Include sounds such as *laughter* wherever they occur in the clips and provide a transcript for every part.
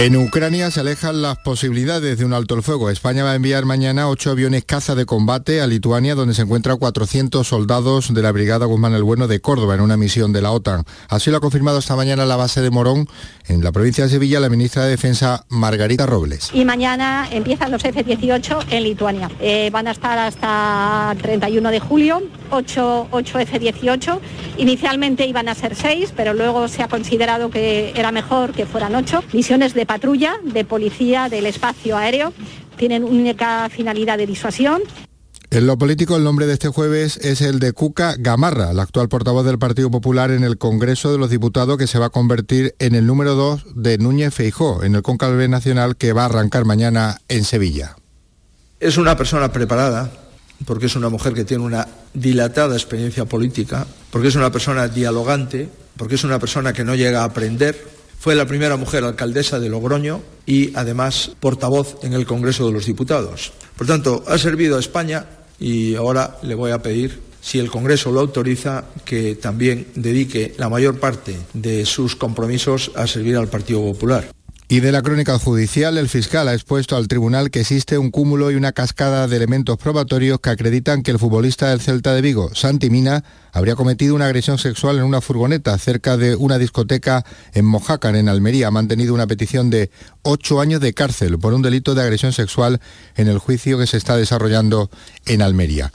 En Ucrania se alejan las posibilidades de un alto el fuego. España va a enviar mañana ocho aviones caza de combate a Lituania, donde se encuentran 400 soldados de la Brigada Guzmán el Bueno de Córdoba en una misión de la OTAN. Así lo ha confirmado esta mañana la base de Morón, en la provincia de Sevilla, la ministra de Defensa Margarita Robles. Y mañana empiezan los F-18 en Lituania. Eh, van a estar hasta el 31 de julio, 8, 8 F-18. Inicialmente iban a ser 6, pero luego se ha considerado que era mejor que fueran 8. Misiones de patrulla, de policía, del espacio aéreo. Tienen única finalidad de disuasión. En lo político, el nombre de este jueves es el de Cuca Gamarra, la actual portavoz del Partido Popular en el Congreso de los Diputados, que se va a convertir en el número 2 de Núñez Feijó, en el Concalve Nacional que va a arrancar mañana en Sevilla. Es una persona preparada, porque es una mujer que tiene una dilatada experiencia política, porque es una persona dialogante, porque es una persona que no llega a aprender, fue la primera mujer alcaldesa de Logroño y además portavoz en el Congreso de los Diputados. Por tanto, ha servido a España y ahora le voy a pedir, si el Congreso lo autoriza, que también dedique la mayor parte de sus compromisos a servir al Partido Popular. Y de la crónica judicial, el fiscal ha expuesto al tribunal que existe un cúmulo y una cascada de elementos probatorios que acreditan que el futbolista del Celta de Vigo, Santi Mina, habría cometido una agresión sexual en una furgoneta cerca de una discoteca en Mojácar, en Almería. Ha mantenido una petición de ocho años de cárcel por un delito de agresión sexual en el juicio que se está desarrollando en Almería.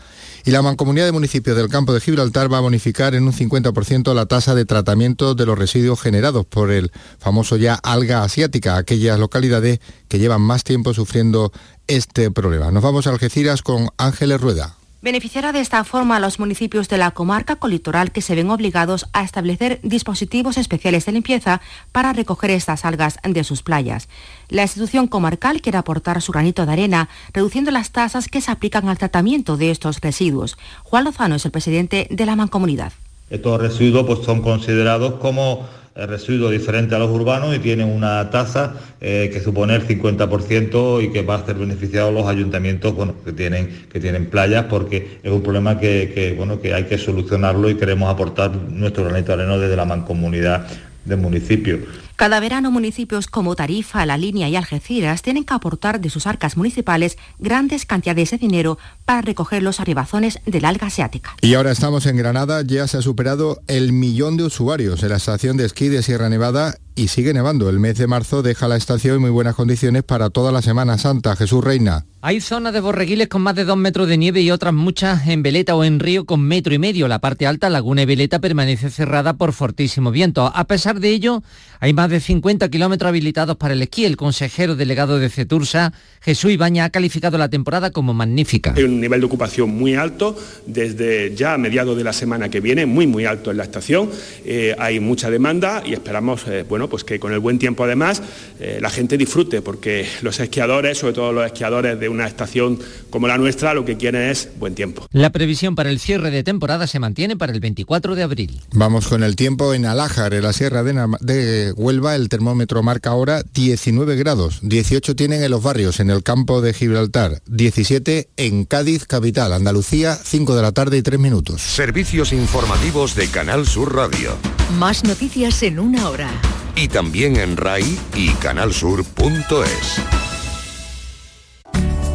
Y la Mancomunidad de Municipios del Campo de Gibraltar va a bonificar en un 50% la tasa de tratamiento de los residuos generados por el famoso ya alga asiática, aquellas localidades que llevan más tiempo sufriendo este problema. Nos vamos a Algeciras con Ángeles Rueda. Beneficiará de esta forma a los municipios de la comarca colitoral que se ven obligados a establecer dispositivos especiales de limpieza para recoger estas algas de sus playas. La institución comarcal quiere aportar su granito de arena, reduciendo las tasas que se aplican al tratamiento de estos residuos. Juan Lozano es el presidente de la Mancomunidad. Estos residuos pues, son considerados como residuos diferentes a los urbanos y tienen una tasa eh, que supone el 50% y que va a ser beneficiado los ayuntamientos que, tienen, que tienen playas porque es un problema que, bueno, que hay que solucionarlo y queremos aportar nuestro granito de arena desde la mancomunidad del municipio. Cada verano municipios como Tarifa, La Línea y Algeciras tienen que aportar de sus arcas municipales grandes cantidades de dinero para recoger los arribazones del alga asiática. Y ahora estamos en Granada, ya se ha superado el millón de usuarios en la estación de esquí de Sierra Nevada y sigue nevando. El mes de marzo deja la estación en muy buenas condiciones para toda la Semana Santa. Jesús Reina. Hay zonas de borreguiles con más de dos metros de nieve y otras muchas en Veleta o en Río con metro y medio. La parte alta, Laguna y Veleta, permanece cerrada por fortísimo viento. A pesar de ello, hay más de 50 kilómetros habilitados para el esquí. El consejero delegado de Cetursa, Jesús Ibaña, ha calificado la temporada como magnífica. Hay un nivel de ocupación muy alto desde ya a mediados de la semana que viene, muy muy alto en la estación. Eh, hay mucha demanda y esperamos, eh, bueno, pues que con el buen tiempo además eh, la gente disfrute, porque los esquiadores, sobre todo los esquiadores de una estación como la nuestra, lo que quieren es buen tiempo. La previsión para el cierre de temporada se mantiene para el 24 de abril. Vamos con el tiempo en Alájar, en la Sierra de, Huelva, el termómetro marca ahora 19 grados, 18 tienen en los barrios, en el campo de Gibraltar, 17 en Cádiz, capital, Andalucía, 5 de la tarde y 3 minutos. Servicios informativos de Canal Sur Radio. Más noticias en una hora y también en RAI y canalsur.es.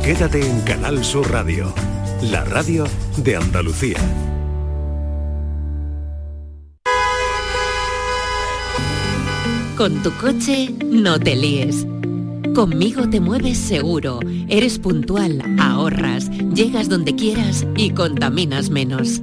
Quédate en Canal Sur Radio, la radio de Andalucía. Con tu coche no te líes. Conmigo te mueves seguro, eres puntual, ahorras, llegas donde quieras y contaminas menos.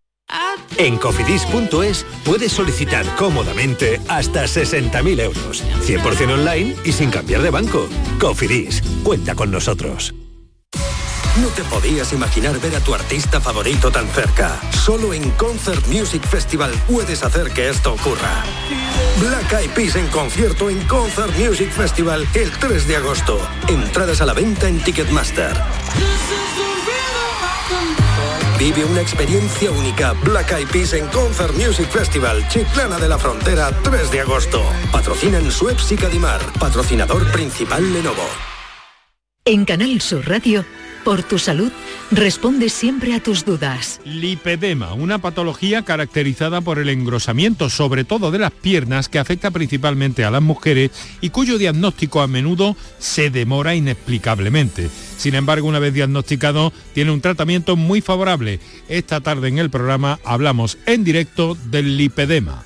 En cofidis.es puedes solicitar cómodamente hasta 60.000 euros, 100% online y sin cambiar de banco. Cofidis, cuenta con nosotros. No te podías imaginar ver a tu artista favorito tan cerca. Solo en Concert Music Festival puedes hacer que esto ocurra. Black Eyed Peas en concierto en Concert Music Festival el 3 de agosto. Entradas a la venta en Ticketmaster. Vive una experiencia única. Black Eyed Peas en Concert Music Festival, Chiclana de la Frontera, 3 de agosto. Patrocinan Suez y Cadimar. Patrocinador principal Lenovo. En Canal Sur Radio, por tu salud, responde siempre a tus dudas. Lipedema, una patología caracterizada por el engrosamiento, sobre todo de las piernas, que afecta principalmente a las mujeres y cuyo diagnóstico a menudo se demora inexplicablemente. Sin embargo, una vez diagnosticado, tiene un tratamiento muy favorable. Esta tarde en el programa hablamos en directo del lipedema.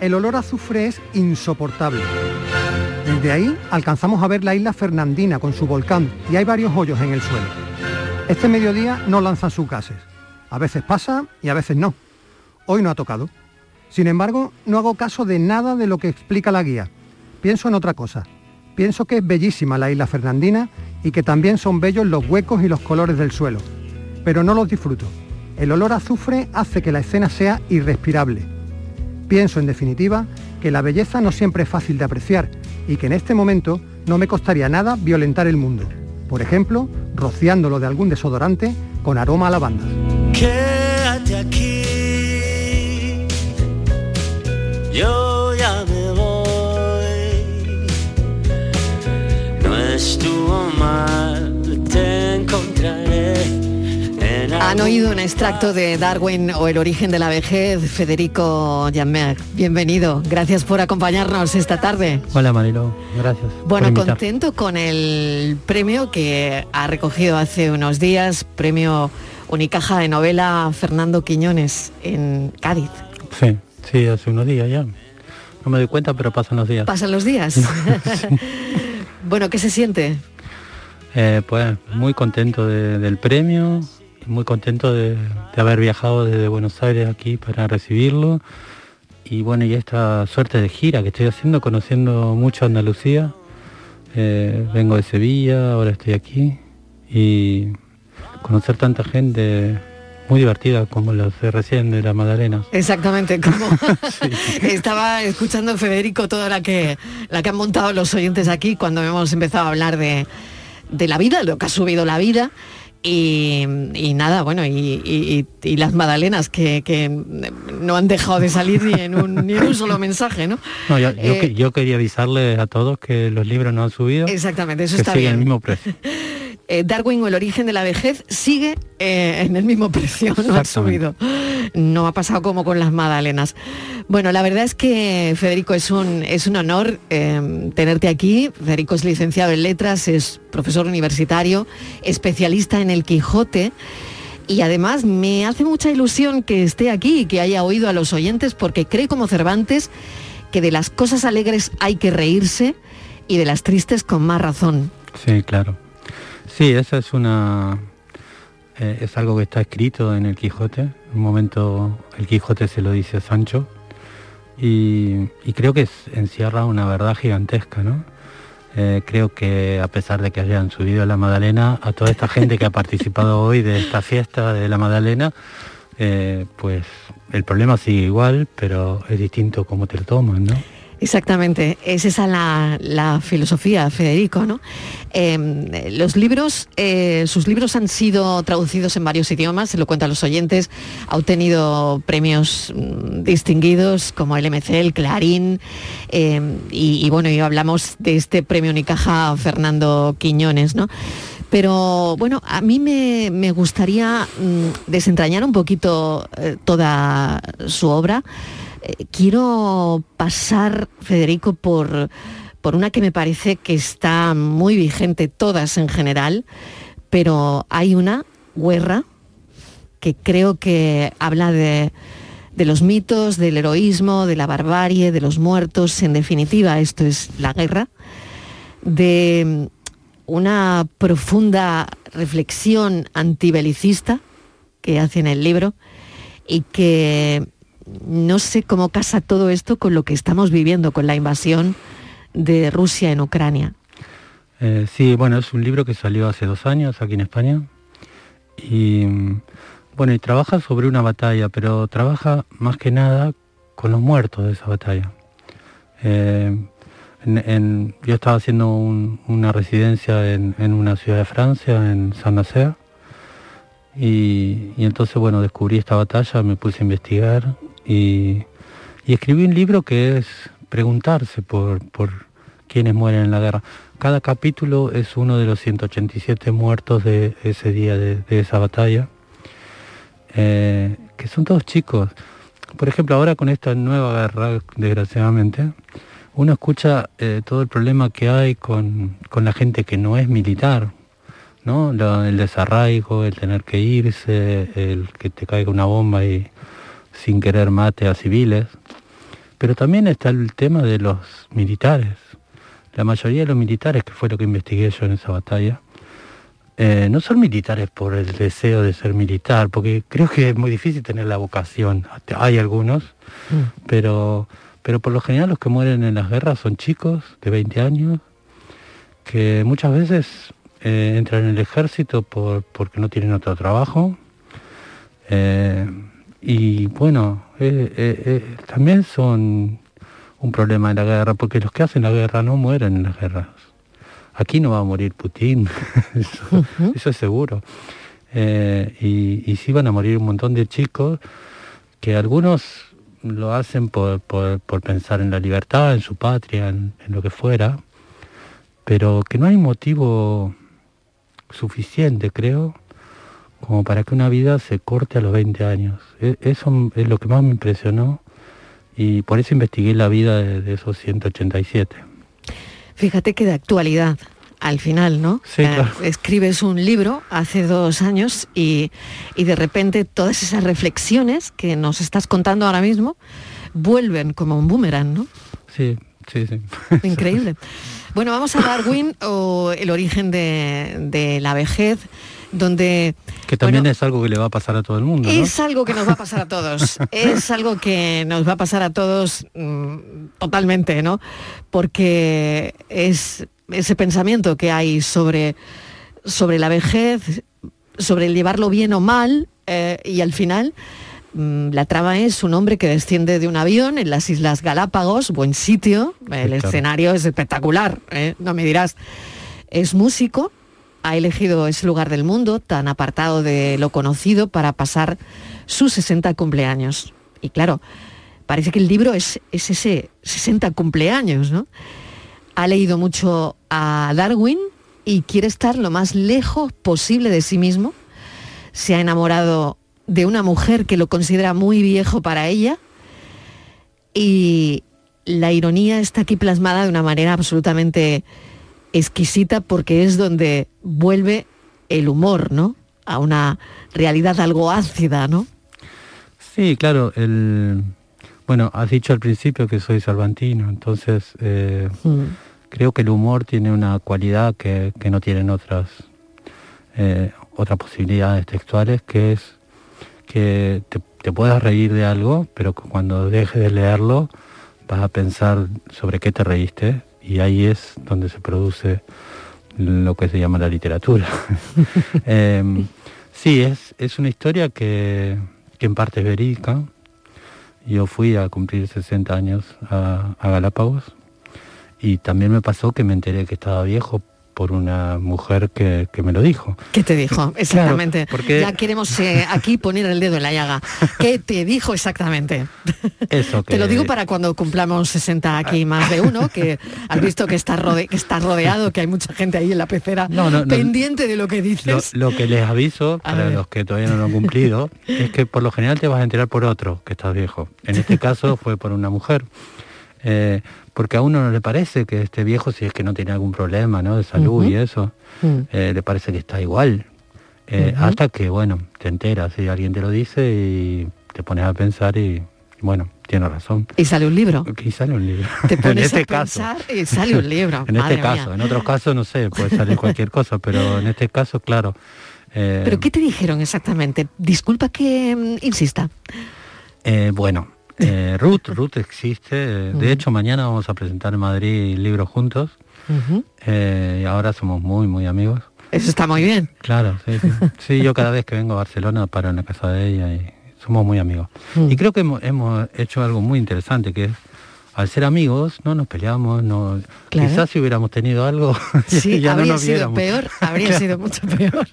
El olor a azufre es insoportable. Desde ahí alcanzamos a ver la isla Fernandina con su volcán y hay varios hoyos en el suelo. Este mediodía no lanzan sus gases. A veces pasa y a veces no. Hoy no ha tocado. Sin embargo, no hago caso de nada de lo que explica la guía. Pienso en otra cosa. Pienso que es bellísima la isla Fernandina y que también son bellos los huecos y los colores del suelo. Pero no los disfruto. El olor a azufre hace que la escena sea irrespirable Pienso, en definitiva, que la belleza no siempre es fácil de apreciar y que en este momento no me costaría nada violentar el mundo. Por ejemplo, rociándolo de algún desodorante con aroma a lavanda. Quédate aquí. Yo ya me voy. No mal, te encontraré. Han oído un extracto de Darwin o el origen de la vejez, Federico Jammer. Bienvenido, gracias por acompañarnos esta tarde. Hola Marilo, gracias. Bueno, contento con el premio que ha recogido hace unos días, premio Unicaja de novela Fernando Quiñones en Cádiz. Sí, sí, hace unos días ya. No me doy cuenta, pero pasan los días. ¿Pasan los días? *laughs* bueno, ¿qué se siente? Eh, pues muy contento del premio, muy contento de, haber viajado desde Buenos Aires aquí para recibirlo. Y bueno, y esta suerte de gira que estoy haciendo, conociendo mucho Andalucía. Eh, vengo de Sevilla, ahora estoy aquí. Y conocer tanta gente muy divertida como los de recién de la Madalena. Exactamente, como *laughs* *laughs* estaba escuchando Federico toda la que la que han montado los oyentes aquí cuando hemos empezado a hablar de, de la vida, lo que ha subido la vida y, nada, bueno, y, las magdalenas que, no han dejado de salir ni en un, solo mensaje, ¿no? Eh, yo, quería avisarle a todos que los libros no han subido. Exactamente, eso está bien. el mismo precio. *laughs* Eh, Darwin o el origen de la vejez sigue eh, en el mismo precio, *laughs* no ha subido. No ha pasado como con las magdalenas. Bueno, la verdad es que Federico es un, es un honor em, tenerte aquí. Federico es licenciado en letras, es profesor universitario, especialista en el Quijote. Y además me hace mucha ilusión que esté aquí y que haya oído a los oyentes porque cree como Cervantes que de las cosas alegres hay que reírse y de las tristes con más razón. Sí, claro. Sí, esa es una eh, es algo que está escrito en el Quijote. un momento el Quijote se lo dice a Sancho y, creo que encierra una verdad gigantesca, ¿no? Eh, creo que a pesar de que hayan subido a la Madalena, a toda esta gente que ha participado *laughs* hoy de esta fiesta de la Madalena, eh, pues el problema sigue igual, pero es distinto cómo te lo toman, ¿no? Exactamente, es esa la, la filosofía, Federico, ¿no? Eh, los libros, eh, sus libros han sido traducidos en varios idiomas, se lo cuentan los oyentes, ha obtenido premios mm, distinguidos como el MC, el Clarín, eh, y, bueno, y hablamos de este premio Unicaja Fernando Quiñones, ¿no? Pero bueno, a mí me, me gustaría mm, desentrañar un poquito eh, toda su obra. Eh, quiero pasar, Federico, por, por una que me parece que está muy vigente, todas en general, pero hay una, Guerra, que creo que habla de, de los mitos, del heroísmo, de la barbarie, de los muertos, en definitiva, esto es la guerra, de una profunda reflexión antibelicista que hace en el libro y que no sé cómo casa todo esto con lo que estamos viviendo, con la invasión de Rusia en Ucrania. Eh, sí, bueno, es un libro que salió hace dos años aquí en España y bueno, y trabaja sobre una batalla, pero trabaja más que nada con los muertos de esa batalla. Eh, yo estaba haciendo un- una residencia en, una ciudad de Francia, en Saint-Nazaire, y entonces, bueno, descubrí esta batalla, me puse a investigar y, y escribí un libro que es preguntarse por, por quienes mueren en la guerra. Cada capítulo es uno de los 187 muertos de ese día, de, esa batalla, eh, que son todos chicos. Por ejemplo, ahora con esta nueva guerra, desgraciadamente, uno escucha eh, todo el problema que hay con, con la gente que no es militar, ¿no? El desarraigo, el tener que irse, el que te caiga una bomba y sin querer mate a civiles. Pero también está el tema de los militares. La mayoría de los militares, que fue lo que investigué yo en esa batalla, eh, no son militares por el deseo de ser militar, porque creo que es muy difícil tener la vocación. Hay algunos, pero, pero por lo general los que mueren en las guerras son chicos de 20 años, que muchas veces eh, entran en el ejército por, porque no tienen otro trabajo. Eh, y bueno, eh, eh, eh, también son un problema en la guerra, porque los que hacen la guerra no mueren en las guerras. Aquí no va a morir Putin, *laughs* eso, eso es seguro. Y, y sí van a morir un montón de chicos que algunos lo hacen por, por- por pensar en la libertad, en su patria, en, en lo que fuera, pero que no hay motivo suficiente, creo, como para que una vida se corte a los 20 años. E- Eso es lo que más me impresionó y por eso investigué la vida de, de esos 187. Fíjate que de actualidad, al final, ¿no? Sí, Eh, claro. escribes un libro hace dos años y, y de repente todas esas reflexiones que nos estás contando ahora mismo vuelven como un boomerang, ¿no? Sí, sí, sí. *laughs* Increíble. Bueno, vamos a Darwin o el origen de, de la vejez, donde Que también es algo que le va a pasar a todo el mundo, ¿no? es algo que nos va a pasar a todos. *laughs* es algo que nos va a pasar a todos mm, totalmente, ¿no? Porque es ese pensamiento que hay sobre, sobre la vejez, sobre el llevarlo bien o mal, eh, y al final mm, la trama es un hombre que desciende de un avión en las Islas Galápagos, buen sitio, el escenario es espectacular, ¿eh? no me dirás. Es músico, ha elegido ese lugar del mundo tan apartado de lo conocido para pasar sus 60 cumpleaños. Y claro, parece que el libro es, es ese 60 cumpleaños, ¿no? Ha leído mucho a Darwin y quiere estar lo más lejos posible de sí mismo. Se ha enamorado de una mujer que lo considera muy viejo para ella y la ironía está aquí plasmada de una manera absolutamente exquisita porque es donde vuelve el humor, ¿no? A una realidad algo ácida, ¿no? Sí, claro, el... Bueno, has dicho al principio que soy salvantino, entonces eh, creo que el humor tiene una cualidad que, que no tienen otras, eh, otras posibilidades textuales, que es que te, te puedas reír de algo, pero cuando dejes de leerlo vas a pensar sobre qué te reíste y ahí es donde se produce lo que se llama la literatura. *laughs* Em, sí, es, es una historia que, que en parte es verídica yo fui a cumplir 60 años a, a Galápagos y también me pasó que me enteré que estaba viejo por una mujer que, que me lo dijo. ¿Qué te dijo? Exactamente. porque- Ya queremos eh, aquí poner el dedo en la llaga. ¿Qué te dijo exactamente? Eso que Te lo digo para cuando cumplamos 60 aquí más de uno, que has visto que está, rode- que está rodeado, que hay mucha gente ahí en la pecera No, no, no. pendiente de lo que Lo, dices. lo que les aviso, A para ver. los que todavía no lo han cumplido, es que por lo general te vas a enterar por otro que estás viejo. En este *laughs* caso fue por una mujer. Eh, porque a uno no le parece que esté viejo si es que no tiene algún problema ¿no? de salud y eso. Mm. Eh, le parece que está igual. Eh. Hasta que, bueno, te enteras y alguien te lo dice y te pones a pensar y, bueno, tiene razón. Y sale un libro. Y sale un libro. Te *laughs* en este a caso. y sale un libro. *laughs* en Madre este caso, en otros casos no sé, puede salir cualquier cosa, pero en este caso, claro. eh, ¿Pero qué te dijeron exactamente? Disculpa que mm, insista. eh, bueno, eh, Ruth, Ruth existe. De hecho, mañana vamos a presentar en Madrid libros juntos. Eh, y ahora somos muy, muy amigos. Eso está muy bien. Claro, sí, sí. *laughs* Sí, yo cada vez que vengo a Barcelona paro en la casa de ella y somos muy amigos. Mm. Y creo que hemos, hemos hecho algo muy interesante, que es, al ser amigos, no nos peleamos, no Claro. quizás si hubiéramos tenido algo, *laughs* Sí, ya no habría nos sido viéramos. peor, *laughs* habría Claro. sido mucho peor.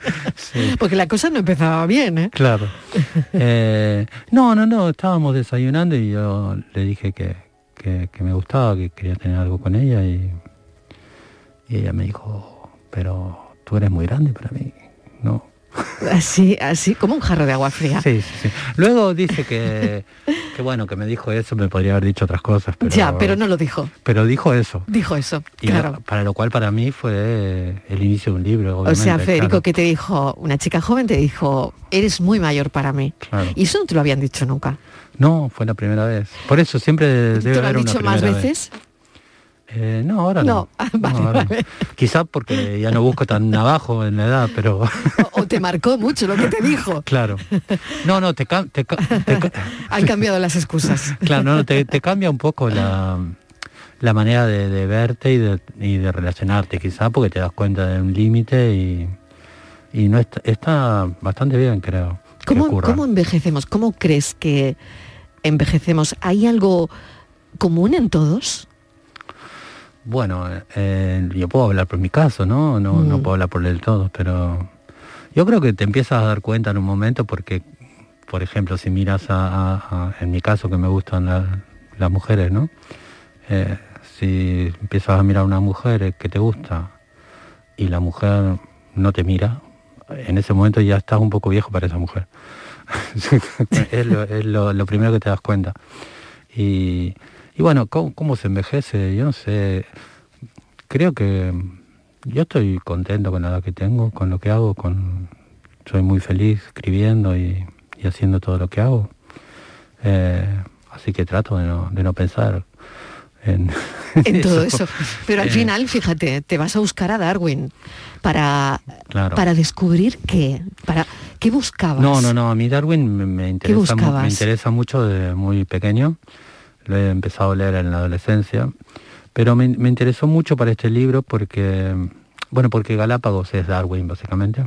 Porque la cosa no empezaba bien, ¿eh? Claro. *laughs* Eh, no, no, no, estábamos desayunando y yo le dije que, que, que me gustaba, que quería tener algo con ella y, y ella me dijo, pero tú eres muy grande para mí, ¿no? Así, así, como un jarro de agua fría. Sí, sí, sí. Luego dice que, *laughs* que bueno, que me dijo eso, me podría haber dicho otras cosas, pero, ya, pero no lo dijo. pero dijo eso. Dijo eso, Y claro. lo- para lo cual para mí fue el inicio de un libro, O sea, Federico, claro. que te dijo, una chica joven te dijo, eres muy mayor para mí. Claro. Y eso no te lo habían dicho nunca. No, fue la primera vez. Por eso siempre debe ¿Te lo haber han una dicho más vez. Eh, no, ahora no. No, *laughs* ah, vale, ahora no. vale. Quizá porque ya no busco tan abajo en la edad, pero O, o te marcó mucho lo que te dijo. *laughs* claro. No, no, te, te, te *laughs* Han cambiado las excusas. claro, no, no, te, te cambia un poco la, la manera de, de verte y de, y de relacionarte, quizá porque te das cuenta de un límite y, y no está, está bastante bien, creo. ¿Cómo. ¿Cómo envejecemos? ¿Cómo crees que envejecemos? ¿Hay algo común en todos? Bueno, eh, yo puedo hablar por mi caso, ¿no? No, no Mm. puedo hablar por el todo, pero yo creo que te empiezas a dar cuenta en un momento porque, por ejemplo, si miras a, a- a- en mi caso que me gustan la- las mujeres, ¿no? Eh, si empiezas a mirar a una mujer que te gusta y la mujer no te mira, en ese momento ya estás un poco viejo para esa mujer. *laughs* es lo, es lo- lo primero que te das cuenta. Y, y bueno, ¿cómo, cómo se envejece? Yo no sé. Creo que yo estoy contento con la edad que tengo, con lo que hago, con soy muy feliz escribiendo y, y haciendo todo lo que hago. Eh, así que trato de no, de no pensar en, *laughs* En todo *laughs* eso. Pero al Eh, final, fíjate, te vas a buscar a Darwin para, Claro. para descubrir qué. Para, ¿Qué buscabas? No, no, no, a mí Darwin me, me interesa, me interesa mucho desde muy pequeño. Lo he empezado a leer en la adolescencia. Pero me, me interesó mucho para este libro porque, bueno, porque Galápagos es Darwin, básicamente.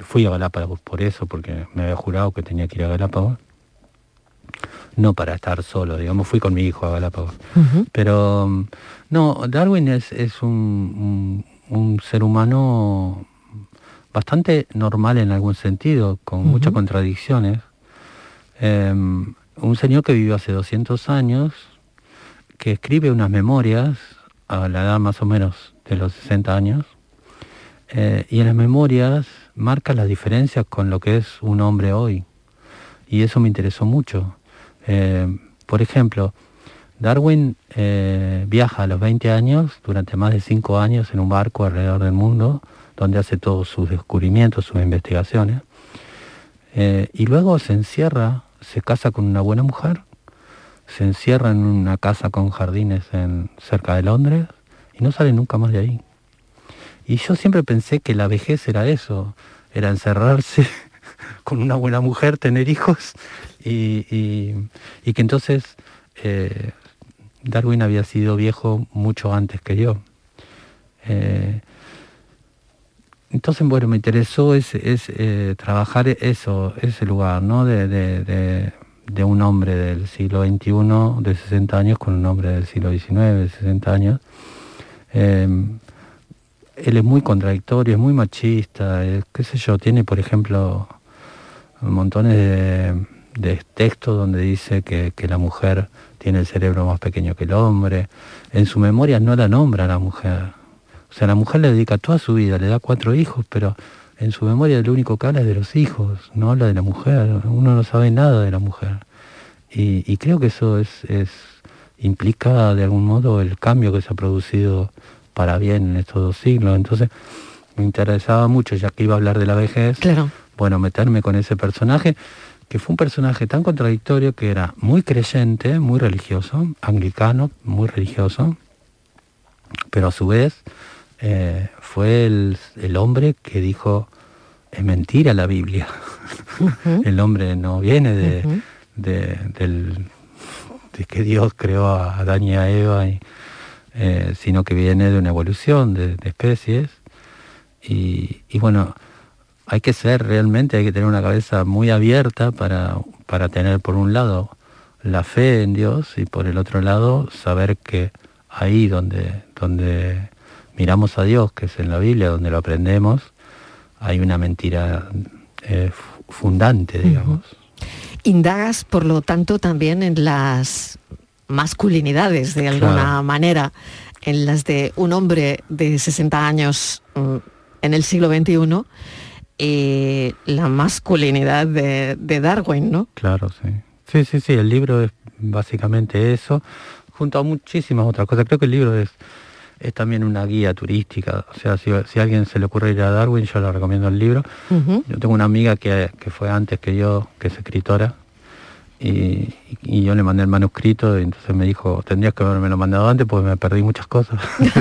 Fui a Galápagos por eso, porque me había jurado que tenía que ir a Galápagos. No para estar solo, digamos, fui con mi hijo a Galápagos. Pero no, Darwin es, es un, un- un ser humano bastante normal en algún sentido, con muchas contradicciones. Eh, un señor que vivió hace 200 años, que escribe unas memorias a la edad más o menos de los 60 años, eh, y en las memorias marca las diferencias con lo que es un hombre hoy. Y eso me interesó mucho. Eh, por ejemplo, Darwin eh, viaja a los 20 años, durante más de 5 años, en un barco alrededor del mundo, donde hace todos sus descubrimientos, sus investigaciones. Y luego se encierra, se casa con una buena mujer, se encierra en una casa con jardines en, cerca de Londres y no sale nunca más de ahí. Y yo siempre pensé que la vejez era eso, era encerrarse *laughs* con una buena mujer, tener hijos y, y- que entonces eh, Darwin había sido viejo mucho antes que yo. Eh, entonces, bueno, me interesó ese, eh, trabajar eso, ese lugar, ¿no? De, un hombre del siglo XXI de 60 años con un hombre del siglo XIX de 60 años. Eh, él es muy contradictorio, es muy machista, qué sé yo, tiene por ejemplo montones de, textos donde dice que, que, la mujer tiene el cerebro más pequeño que el hombre. En su memoria no la nombra la mujer. O sea, la mujer le dedica toda su vida, le da cuatro hijos, pero en su memoria lo único que habla es de los hijos, no habla de la mujer. Uno no sabe nada de la mujer. Y, y creo que eso es, es, implica de algún modo el cambio que se ha producido para bien en estos dos siglos. Entonces me interesaba mucho, ya que iba a hablar de la vejez, claro. bueno, meterme con ese personaje, que fue un personaje tan contradictorio que era muy creyente, muy religioso, anglicano, muy religioso, pero a su vez eh, fue el, el, hombre que dijo, es mentira la Biblia. Uh *laughs* -huh. el hombre no viene de, uh -huh. de, del, de, que Dios creó a Adán y a Eva, y, eh, sino que viene de una evolución de, de especies. Y, y, bueno, hay que ser realmente, hay que tener una cabeza muy abierta para, para tener por un lado la fe en Dios y por el otro lado saber que ahí donde, donde miramos a Dios, que es en la Biblia, donde lo aprendemos, hay una mentira eh, fundante, digamos. Indagas, por lo tanto, también en las masculinidades, de alguna claro. manera, en las de un hombre de 60 años mm, en el siglo XXI, y la masculinidad de, de Darwin, ¿no? Claro, sí. Sí, sí, sí, el libro es básicamente eso, junto a muchísimas otras cosas. Creo que el libro es es también una guía turística. O sea, si, si, a alguien se le ocurre ir a Darwin, yo le recomiendo el libro. Uh -huh. Yo tengo una amiga que, que, fue antes que yo, que es escritora, y, y, yo le mandé el manuscrito y entonces me dijo, tendrías que haberme lo mandado antes porque me perdí muchas cosas. *laughs*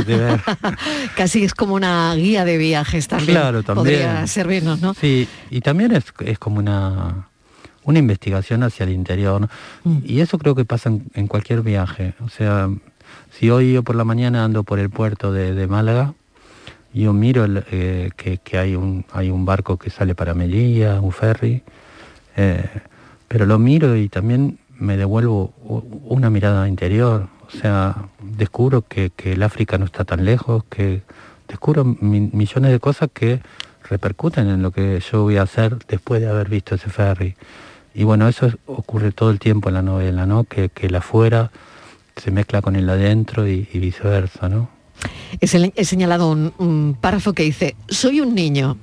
*laughs* Casi es como una guía de viajes también. Claro, también. Podría servirnos, ¿no? Sí, y también es, es como una una investigación hacia el interior. ¿no? Mm. Y eso creo que pasa en, en cualquier viaje. O sea, si hoy yo por la mañana ando por el puerto de, Málaga, yo miro eh, que, hay, un, barco que sale para Melilla, un ferry, eh, pero lo miro y también me devuelvo una mirada interior. O sea, descubro que, el África no está tan lejos, que descubro mi, millones de cosas que repercuten en lo que yo voy a hacer después de haber visto ese ferry. Y bueno, eso es, ocurre todo el tiempo en la novela, ¿no? Que, que el afuera se mezcla con el adentro y, viceversa, ¿no? He señalado un, un, párrafo que dice, soy un niño,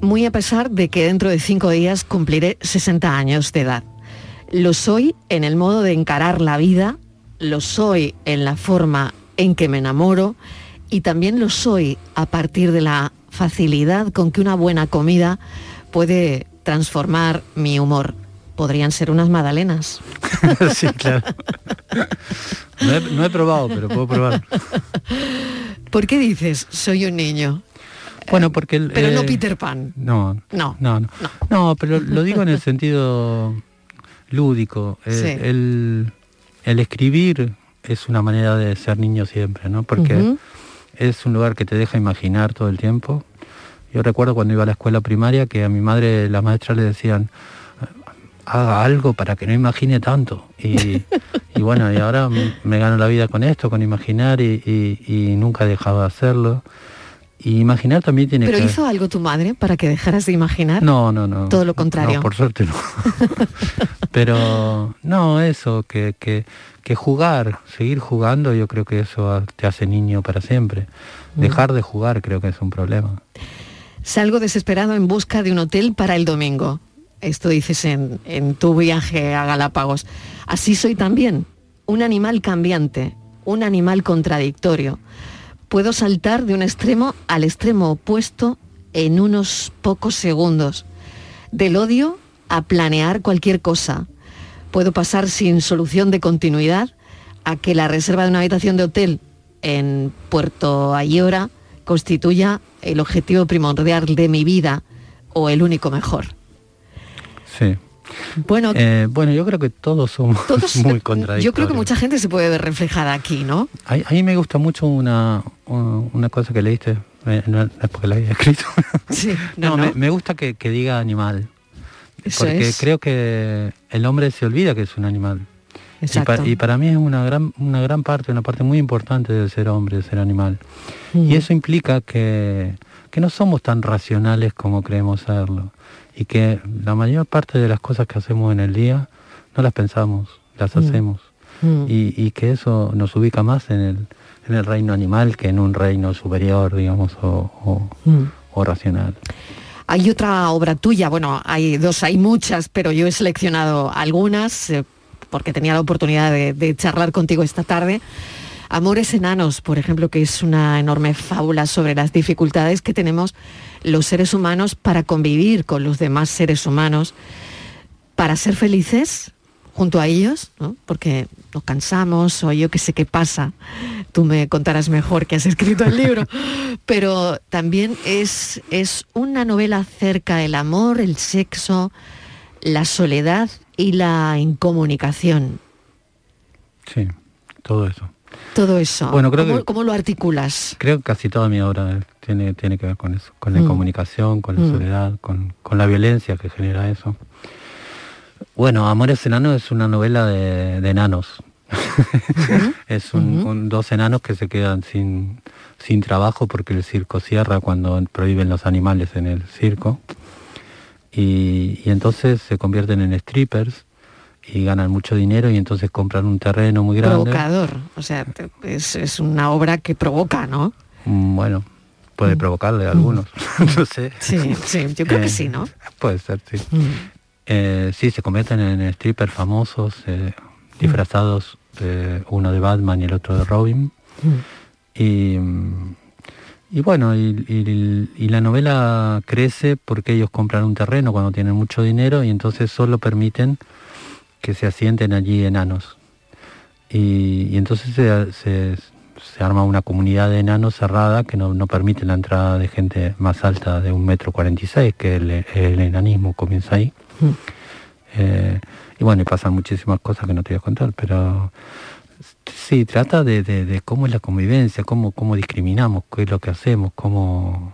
muy a pesar de que dentro de cinco días cumpliré 60 años de edad. Lo soy en el modo de encarar la vida, lo soy en la forma en que me enamoro y también lo soy a partir de la facilidad con que una buena comida puede transformar mi humor podrían ser unas magdalenas. *laughs* sí, claro. No he, no he, probado, pero puedo probar. ¿Por qué dices soy un niño? Bueno, porque... El, pero eh, no Peter Pan. No, no, no, no. No, no pero lo digo en el sentido lúdico. Eh, sí. el, el, escribir es una manera de ser niño siempre, ¿no? Porque uh -huh. es un lugar que te deja imaginar todo el tiempo. Yo recuerdo cuando iba a la escuela primaria que a mi madre, las maestras le decían, haga algo para que no imagine tanto. Y, y bueno, y ahora me gano la vida con esto, con imaginar y, y, y, nunca he dejado de hacerlo. Y imaginar también tiene ¿Pero que... hizo algo tu madre para que dejaras de imaginar? No, no, no. Todo lo contrario. No, por suerte no. *laughs* Pero no, eso, que, que, que jugar, seguir jugando, yo creo que eso te hace niño para siempre. Dejar de jugar creo que es un problema. Salgo desesperado en busca de un hotel para el domingo esto dices en, en, tu viaje a Galápagos. Así soy también, un animal cambiante, un animal contradictorio. Puedo saltar de un extremo al extremo opuesto en unos pocos segundos. Del odio a planear cualquier cosa. Puedo pasar sin solución de continuidad a que la reserva de una habitación de hotel en Puerto Ayora constituya el objetivo primordial de mi vida o el único mejor. Sí. Bueno, eh, bueno, yo creo que todos somos todos, *laughs* muy contradictorios. Yo creo que mucha gente se puede ver reflejada aquí, ¿no? A, a mí me gusta mucho una, una cosa que leíste, eh, no es porque la había escrito. *laughs* Sí, no, *laughs* no, no. Me, me, gusta que, que, diga animal. Porque creo que el hombre se olvida que es un animal. Y, pa- y para mí es una gran, una gran parte, una parte muy importante de ser hombre, de ser animal. Mm. Y eso implica que, que no somos tan racionales como creemos serlo. Y que la mayor parte de las cosas que hacemos en el día no las pensamos, las Mm. hacemos. Mm. Y, y que eso nos ubica más en el, en el reino animal que en un reino superior, digamos, o, o- Mm. o racional. Hay otra obra tuya, bueno, hay dos, hay muchas, pero yo he seleccionado algunas eh, porque tenía la oportunidad de, de charlar contigo esta tarde. Amores enanos, por ejemplo, que es una enorme fábula sobre las dificultades que tenemos los seres humanos para convivir con los demás seres humanos, para ser felices junto a ellos, ¿no? porque nos cansamos o yo que sé qué pasa. Tú me contarás mejor que has escrito el libro, *laughs* pero también es, es una novela acerca del amor, el sexo, la soledad y la incomunicación. Sí, todo eso. Todo eso. Bueno, creo ¿Cómo, que- cómo lo articulas? Creo que casi toda mi obra tiene, tiene que ver con eso, con la Mm. comunicación, con la Mm. soledad, con, con la violencia que genera eso. Bueno, Amores Enanos es una novela de, de enanos. *laughs* es un, un- dos enanos que se quedan sin, sin trabajo porque el circo cierra cuando prohíben los animales en el circo. Y, y entonces se convierten en strippers y ganan mucho dinero y entonces compran un terreno muy grande. Provocador. O sea, es, es una obra que provoca, ¿no? Mm, Bueno, puede provocarle a algunos, *laughs* no sé. Sí, sí, yo creo que Eh, sí, ¿no? Puede ser, sí. Mm. Eh, sí, se convierten en strippers famosos, eh, disfrazados, eh, uno de Batman y el otro de Robin. Y, mm, y bueno, y, y- y la novela crece porque ellos compran un terreno cuando tienen mucho dinero y entonces solo permiten que se asienten allí enanos. Y, y entonces se, se- se arma una comunidad de enanos cerrada que no, no permite la entrada de gente más alta de un metro cuarenta y seis, que el, el enanismo comienza ahí. Eh, y bueno, y pasan muchísimas cosas que no te voy a contar, pero sí, trata de, de- de cómo es la convivencia, cómo, cómo discriminamos, qué es lo que hacemos, cómo...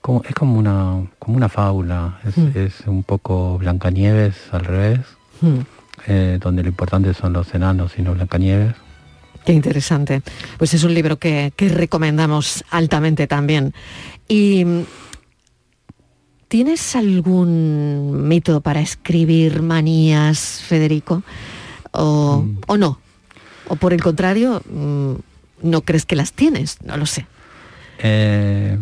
cómo- es como una, como una fábula, es, Mm. es un poco Blancanieves al revés, Mm. eh, donde lo importante son los enanos y no Blancanieves. Qué interesante. Pues es un libro que, que recomendamos altamente también. ¿Y mm, tienes algún método para escribir manías, Federico? ¿O, o no? ¿O por el contrario, mm, no crees que las tienes? No lo sé. Eh,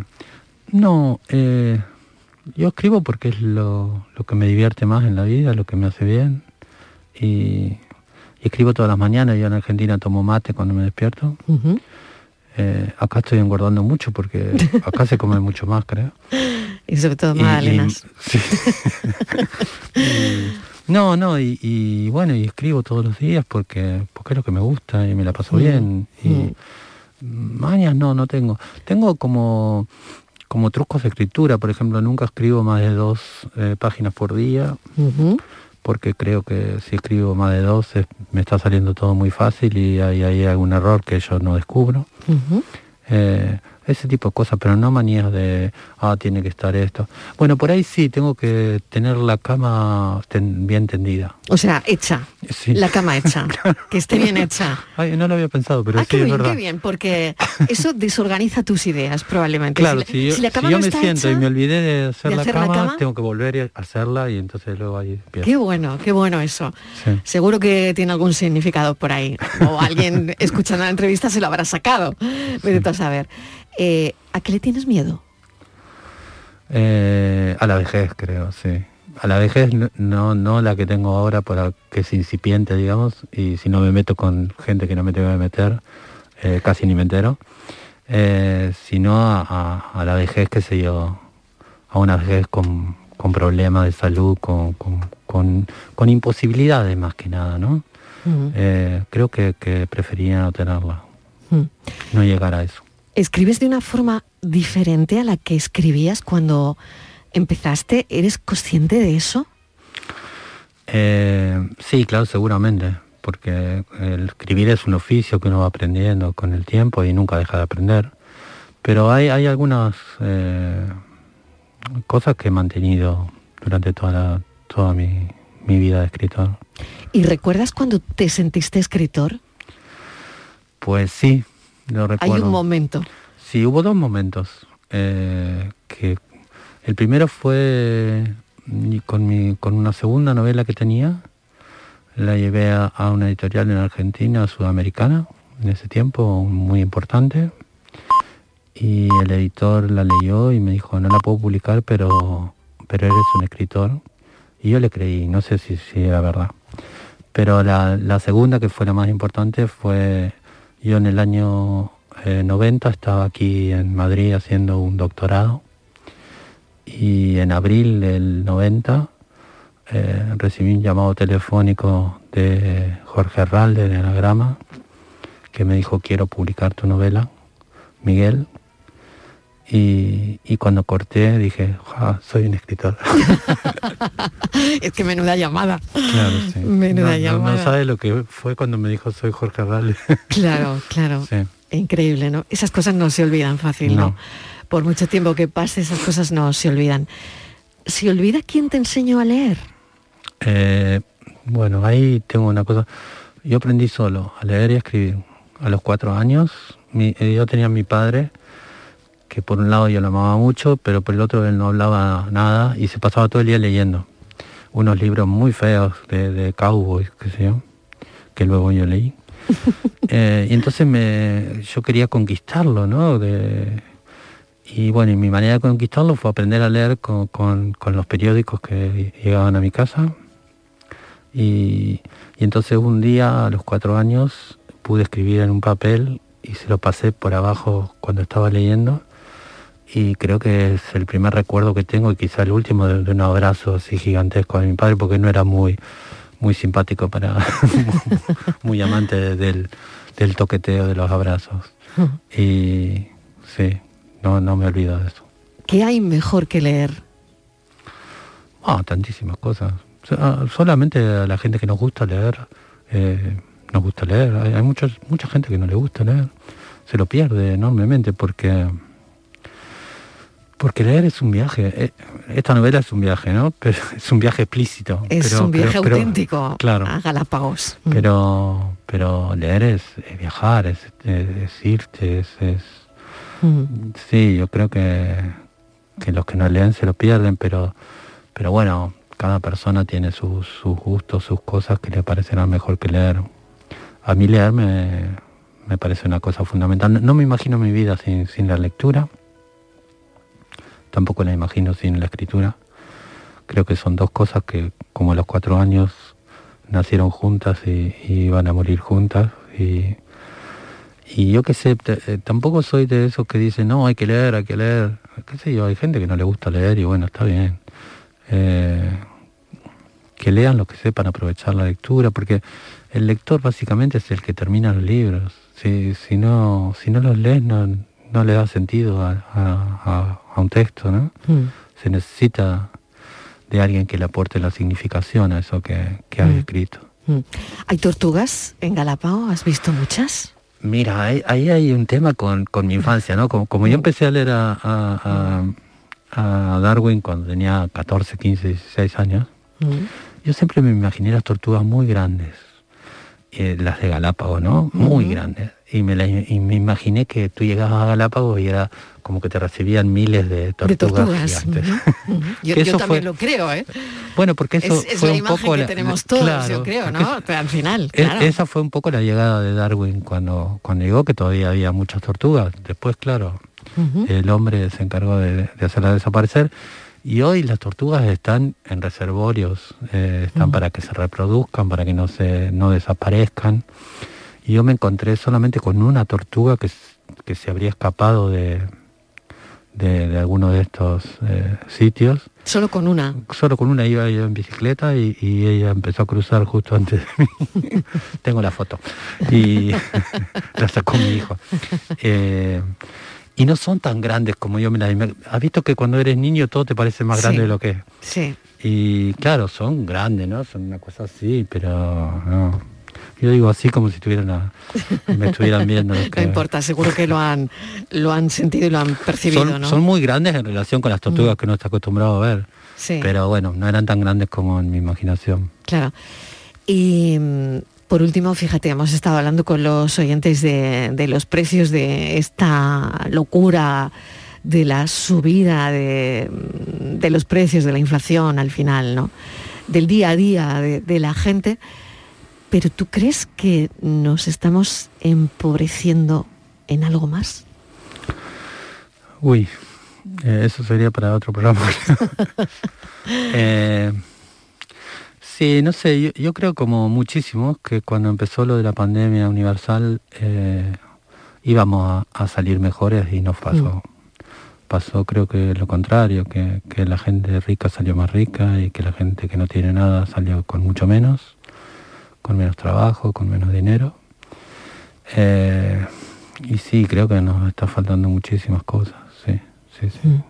no, eh, yo escribo porque es lo, lo que me divierte más en la vida, lo que me hace bien. Y, y escribo todas las mañanas. Yo en Argentina tomo mate cuando me despierto. Eh, acá estoy engordando mucho porque acá se come mucho más, creo. *laughs* Y sobre todo magdalenas. sí. *laughs* No, no, y, y bueno, y escribo todos los días porque, porque es lo que me gusta y me la paso Mm, bien. Y mañas no, no tengo. Tengo como, como trucos de escritura, por ejemplo, nunca escribo más de dos eh, páginas por día. Porque creo que si escribo más de dos me está saliendo todo muy fácil y hay, hay algún error que yo no descubro. Eh, ese tipo de cosas, pero no manías de, ah, tiene que estar esto. Bueno, por ahí sí, tengo que tener la cama ten- bien tendida. O sea, hecha. Sí. La cama hecha. *laughs* Que esté bien hecha. Ay, no lo había pensado, pero ah, sí, qué es bien, verdad. qué bien, porque eso desorganiza tus ideas probablemente. Claro, la- si yo, si la si cama yo no me siento y me olvidé de hacer, de la, hacer la cama, tengo que volver a hacerla y entonces luego ahí empiezo. Qué bueno, qué bueno eso. Sí. Seguro que tiene algún significado por ahí. O alguien *laughs* escuchando la entrevista se lo habrá sacado. Vete tú a saber. Eh, ¿A qué le tienes miedo? Eh, a la vejez, creo, sí. A la vejez no- no, la que tengo ahora, para que es incipiente, digamos, y si no me meto con gente que no me tengo que meter, eh, casi ni me entero, sino a, a- a la vejez, qué sé yo, a una vejez con, con problemas de salud, con, con, con- con imposibilidades más que nada, ¿no? Creo que, que preferiría no tenerla, no llegar a eso. ¿Escribes de una forma diferente a la que escribías cuando empezaste? ¿Eres consciente de eso? Eh, sí, claro, seguramente, porque el escribir es un oficio que uno va aprendiendo con el tiempo y nunca deja de aprender. Pero hay, hay algunas eh, cosas que he mantenido durante toda, la- toda mi, mi vida de escritor. ¿Y recuerdas cuando te sentiste escritor? Pues sí, lo recuerdo. Hay un momento. Sí, hubo dos momentos. eh, que el primero fue con, mi, con una segunda novela que tenía. La llevé a, a una editorial en Argentina, sudamericana, en ese tiempo, muy importante. Y el editor la leyó y me dijo, no la puedo publicar, pero, pero eres un escritor. Y yo le creí, no sé si, si era verdad. Pero la, la segunda, que fue la más importante, fue yo en el año eh, 90 estaba aquí en Madrid haciendo un doctorado y en abril del 90 eh, recibí un llamado telefónico de Jorge Herralde de Anagrama que me dijo quiero publicar tu novela, Miguel. Y, y cuando corté dije, "Ja, soy un escritor. *laughs* es que menuda llamada. Claro, sí. Menuda no, llamada. no sabe lo que fue cuando me dijo soy Jorge Herralde. *laughs* Claro, claro. Sí. Increíble, ¿no? Esas cosas no se olvidan fácil, ¿no? No. Por mucho tiempo que pase, esas cosas no se olvidan. ¿Se olvida quién te enseñó a leer? Eh, bueno, ahí tengo una cosa. Yo aprendí solo a leer y a escribir. A los cuatro años, mi- eh, yo tenía a mi padre, que por un lado yo lo amaba mucho, pero por el otro él no hablaba nada y se pasaba todo el día leyendo. Unos libros muy feos de, de cowboys, qué sé yo, que luego yo leí. *laughs* Eh, y entonces me, yo quería conquistarlo, ¿no? De- y bueno, y mi manera de conquistarlo fue aprender a leer con, con- con los periódicos que llegaban a mi casa. Y, y entonces un día, a los cuatro años, pude escribir en un papel y se lo pasé por abajo cuando estaba leyendo. Y creo que es el primer recuerdo que tengo y quizá el último de, de un abrazo así gigantesco de mi padre, porque no era muy, muy simpático para, *laughs* muy amante del, del toqueteo de los abrazos. *laughs* Y sí, no, no me olvido de eso. ¿Qué hay mejor que leer? Ah, tantísimas cosas. So- Solamente a la gente que nos gusta leer, eh, nos gusta leer. Hay, hay muchos, mucha gente que no le gusta leer. Se lo pierde enormemente porque porque leer es un viaje. Eh, Esta novela es un viaje, ¿no? *laughs* Pero es un viaje explícito. Es pero- un viaje pero- pero- auténtico Claro. a Galápagos. Mm. Pero, pero leer es, es viajar, es, irte, es, es- Mm. Sí, yo creo que, que los que no leen se lo pierden, pero, pero bueno, cada persona tiene sus, sus gustos, sus cosas que le parecerán mejor que leer. A mí leer me, me parece una cosa fundamental. No, no me imagino mi vida sin, sin la lectura, tampoco la imagino sin la escritura. Creo que son dos cosas que como a los cuatro años nacieron juntas y, y van a morir juntas. Y, yo qué sé, eh, tampoco soy de esos que dicen, no, hay que leer, hay que leer. Qué sé yo, hay gente que no le gusta leer y bueno, está bien. Eh, que lean lo que sepan aprovechar la lectura, porque el lector básicamente es el que termina los libros. Si, si, no, si no los lees, no, no le da sentido a, a- un texto, ¿no? Mm. Se necesita de alguien que le aporte la significación a eso que, que has Mm. escrito. Mm. ¿Hay tortugas en Galápagos? ¿Has visto muchas? Mira, ahí, ahí hay un tema con, con mi infancia, ¿no? Como, como yo empecé a leer a, a- Darwin cuando tenía 14, 15, 16 años, yo siempre me imaginé las tortugas muy grandes, eh, las de Galápagos, ¿no? Muy grandes. Y me, la- y me imaginé que tú llegabas a Galápagos y era como que te recibían miles de De tortugas, gigantes. *laughs* Yo, también fue- lo creo, ¿eh? Bueno, porque eso es es fue la un imagen poco que la- tenemos la- todos, claro, yo creo, ¿no? Pero al final, E-. Esa fue un poco la llegada de Darwin cuando, cuando llegó, que todavía había muchas tortugas. Después, claro, el hombre se encargó de, de hacerlas desaparecer. Y hoy las tortugas están en reservorios, eh, están para que se reproduzcan, para que no se no desaparezcan. Y yo me encontré solamente con una tortuga que, que se habría escapado de, de, de alguno de estos eh, sitios. Solo con una. Solo con una iba yo en bicicleta y, y ella empezó a cruzar justo antes de mí. *laughs* Tengo la foto. Y *laughs* la sacó mi hijo. Eh, y no son tan grandes como yo me las Has visto que cuando eres niño todo te parece más grande Sí. de lo que es. Sí. Y claro, son grandes, ¿no? Son una cosa así, pero no. Yo digo así como si estuvieran la- me estuvieran viendo. *laughs* No importa, seguro que lo han, lo han sentido y lo han percibido, son, ¿no? son muy grandes en relación con las tortugas que uno está acostumbrado a ver. Sí. Pero bueno, no eran tan grandes como en mi imaginación. Claro. Y mm, por último, fíjate, hemos estado hablando con los oyentes de, de los precios de esta locura de la subida de, mm, de los precios, de la inflación al final, ¿no? Del día a día de, de la gente. Pero ¿tú crees que nos estamos empobreciendo en algo más? Uy, eh, eso sería para otro programa. *laughs* *laughs* Eh, sí, no sé, yo, yo creo como muchísimos que cuando empezó lo de la pandemia universal eh, íbamos a, a salir mejores y nos pasó. Pasó creo que lo contrario, que, que la gente rica salió más rica y que la gente que no tiene nada salió con mucho menos, con menos trabajo, con menos dinero. Eh, y sí, creo que nos está faltando muchísimas cosas, sí, sí, sí.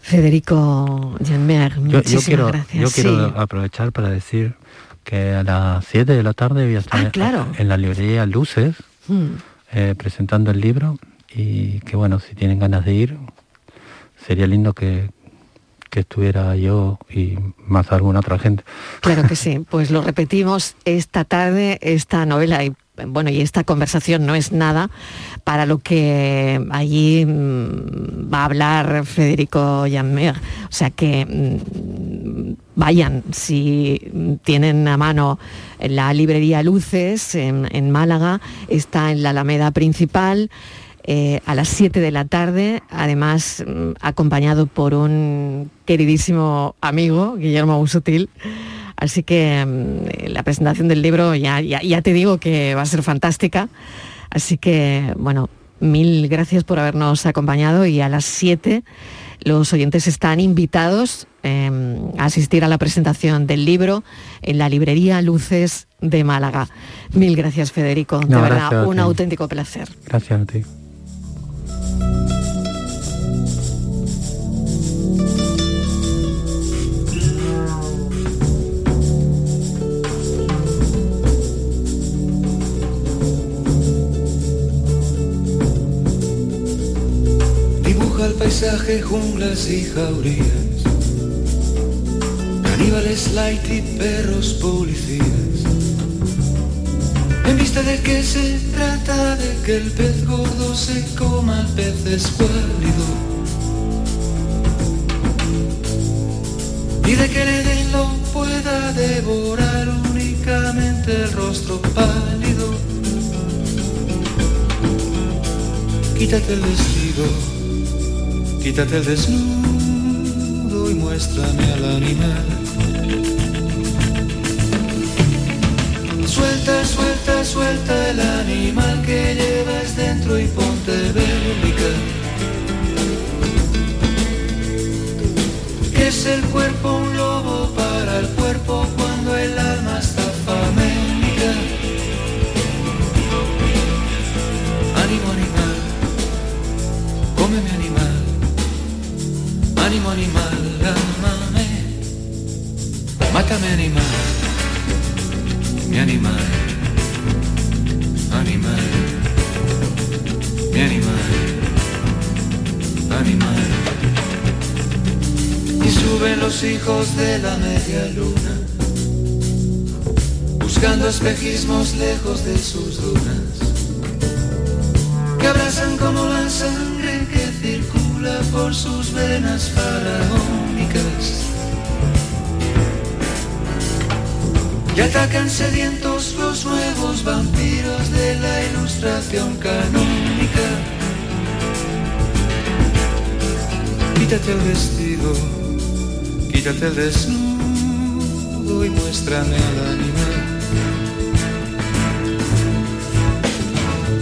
Federico Janmer, Yo, muchísimas yo quiero, gracias. yo quiero Sí. aprovechar para decir que a las 7 de la tarde voy a estar Ah, claro. en la librería Luces Mm. eh, presentando el libro y que bueno, si tienen ganas de ir, sería lindo que, que estuviera yo y más alguna otra gente. Claro que sí, *laughs* pues lo repetimos esta tarde, esta novela y bueno, y esta conversación no es nada para lo que allí mm, va a hablar Federico Janmer. O sea que mm, vayan, si tienen a mano la librería Luces en, en Málaga, está en la Alameda principal. Eh, a las 7 de la tarde, además mm, acompañado por un queridísimo amigo, Guillermo Busutil. Así que mm, la presentación del libro ya, ya, ya te digo que va a ser fantástica. Así que, bueno, mil gracias por habernos acompañado y a las 7 los oyentes están invitados eh, a asistir a la presentación del libro en la librería Luces de Málaga. Mil gracias, Federico. de verdad, un ti. auténtico placer. Gracias a ti. Paisaje, junglas y jaurías. Caníbales light y perros policías. En vista de que se trata de que el pez gordo se coma al pez escuálido. Y de que el Edén lo pueda devorar únicamente el rostro pálido. Quítate el vestido, quítate el desnudo y muéstrame al animal. Suelta, el animal que llevas dentro y ponte bélica. Es el cuerpo un lobo para el cuerpo cuando el alma está famélica. Ánimo animal, cómeme animal, ánimo animal, ámame, mátame animal, mi animal, suben los hijos de la media luna, buscando espejismos lejos de sus dunas que abrazan como la sangre que circula por sus venas faraónicas. Y atacan sedientos los nuevos vampiros de la ilustración canónica. Quítate el vestido, quítate el desnudo y muéstrame al animal.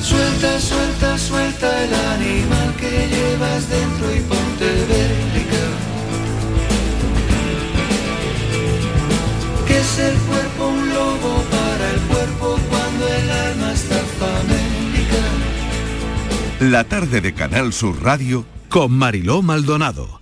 Suelta, suelta, suelta el animal que llevas dentro y ponte bélica. Que es el cuerpo un lobo para el cuerpo cuando el alma está famélica. La tarde de Canal Sur Radio con Mariló Maldonado.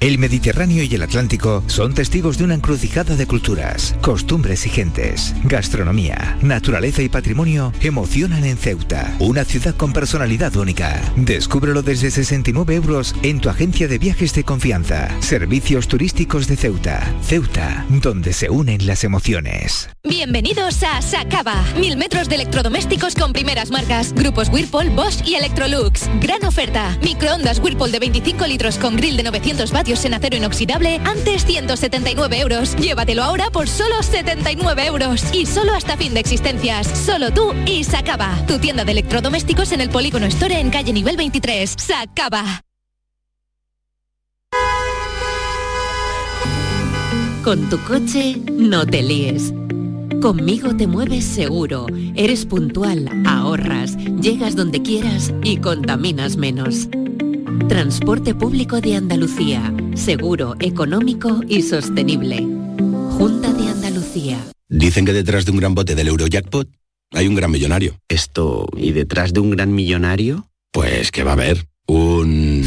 El Mediterráneo y el Atlántico son testigos de una encrucijada de culturas, costumbres y gentes. Gastronomía, naturaleza y patrimonio emocionan en Ceuta, una ciudad con personalidad única. Descúbrelo desde 69 euros en tu agencia de viajes de confianza. Servicios turísticos de Ceuta. Ceuta, donde se unen las emociones. Bienvenidos a Sacaba. Mil metros de electrodomésticos con primeras marcas. Grupos Whirlpool, Bosch y Electrolux. Gran oferta. Microondas Whirlpool de 25 litros con grill de 900 vatios en acero inoxidable, antes 179 euros. Llévatelo ahora por solo 79 euros. Y solo hasta fin de existencias. Solo tú y Sacaba. Tu tienda de electrodomésticos en el Polígono Store en calle nivel 23. Sacaba. Con tu coche no te líes. Conmigo te mueves seguro, eres puntual, ahorras, llegas donde quieras y contaminas menos. Transporte público de Andalucía, seguro, económico y sostenible. Junta de Andalucía. Dicen que detrás de un gran bote del Eurojackpot hay un gran millonario. Esto, ¿y detrás de un gran millonario? Pues que va a haber un...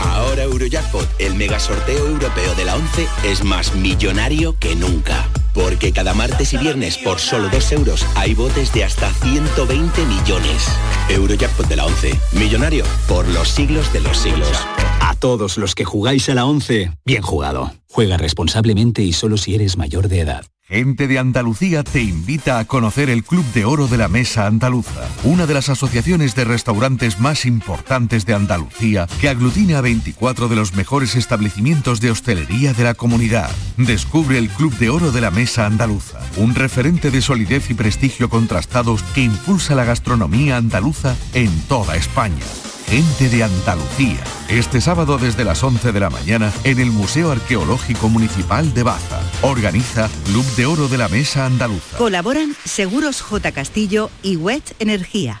Ahora Eurojackpot, el mega sorteo europeo de la 11, es más millonario que nunca. Porque cada martes y viernes por solo 2 euros hay botes de hasta 120 millones. Eurojackpot de la 11, millonario por los siglos de los siglos. Todos los que jugáis a la 11, bien jugado. Juega responsablemente y solo si eres mayor de edad. Gente de Andalucía te invita a conocer el Club de Oro de la Mesa Andaluza, una de las asociaciones de restaurantes más importantes de Andalucía que aglutina a 24 de los mejores establecimientos de hostelería de la comunidad. Descubre el Club de Oro de la Mesa Andaluza, un referente de solidez y prestigio contrastados que impulsa la gastronomía andaluza en toda España. Gente de Andalucía. Este sábado desde las 11 de la mañana en el Museo Arqueológico Municipal de Baza. Organiza Club de Oro de la Mesa Andaluza. Colaboran Seguros J. Castillo y WET Energía.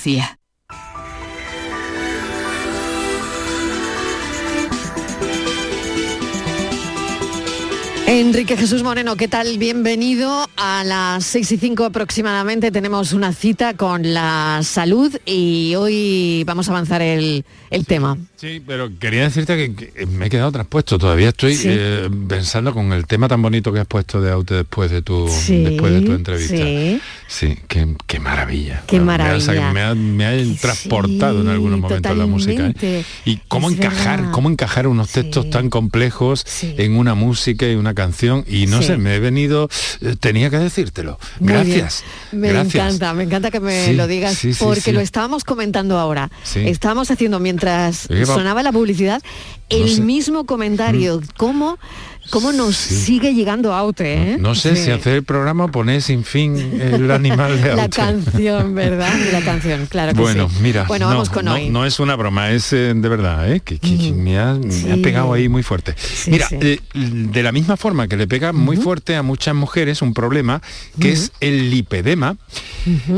Enrique Jesús Moreno, ¿qué tal? Bienvenido. A las 6 y 5 aproximadamente tenemos una cita con la salud y hoy vamos a avanzar el, el tema. Sí, pero quería decirte que, que me he quedado traspuesto. Todavía estoy Sí. eh, pensando con el tema tan bonito que has puesto de Aute después de tu, Sí, después de tu entrevista. sí. Sí, qué, qué maravilla. Qué Me ha sa- maravilla. Me ha, me ha transportado en algunos momentos la música. ¿eh? Y cómo Es encajar, verdad. cómo encajar unos textos tan complejos en una música y una canción. Y no sé, me he venido, eh, tenía que decírtelo. Muy bien. Gracias. Me gracias. encanta, me encanta que me lo digas porque lo estábamos comentando ahora. Estábamos haciendo mientras Va- sonaba la publicidad el sé. Mm. mismo comentario. ¿Cómo, cómo nos sigue llegando Aute? ¿eh? No sé Sí. si hacer el programa poner sin fin el *laughs* animal de La Aute. canción, ¿verdad? La *laughs* canción, claro que Bueno, sí. mira, Bueno, no, vamos con hoy. no es una broma, es eh, de verdad, ¿eh? que, que- que me, ha, me ha Sí. pegado ahí muy fuerte. Mira, eh, de la misma forma que le pega muy fuerte a muchas mujeres un problema que es el lipedema,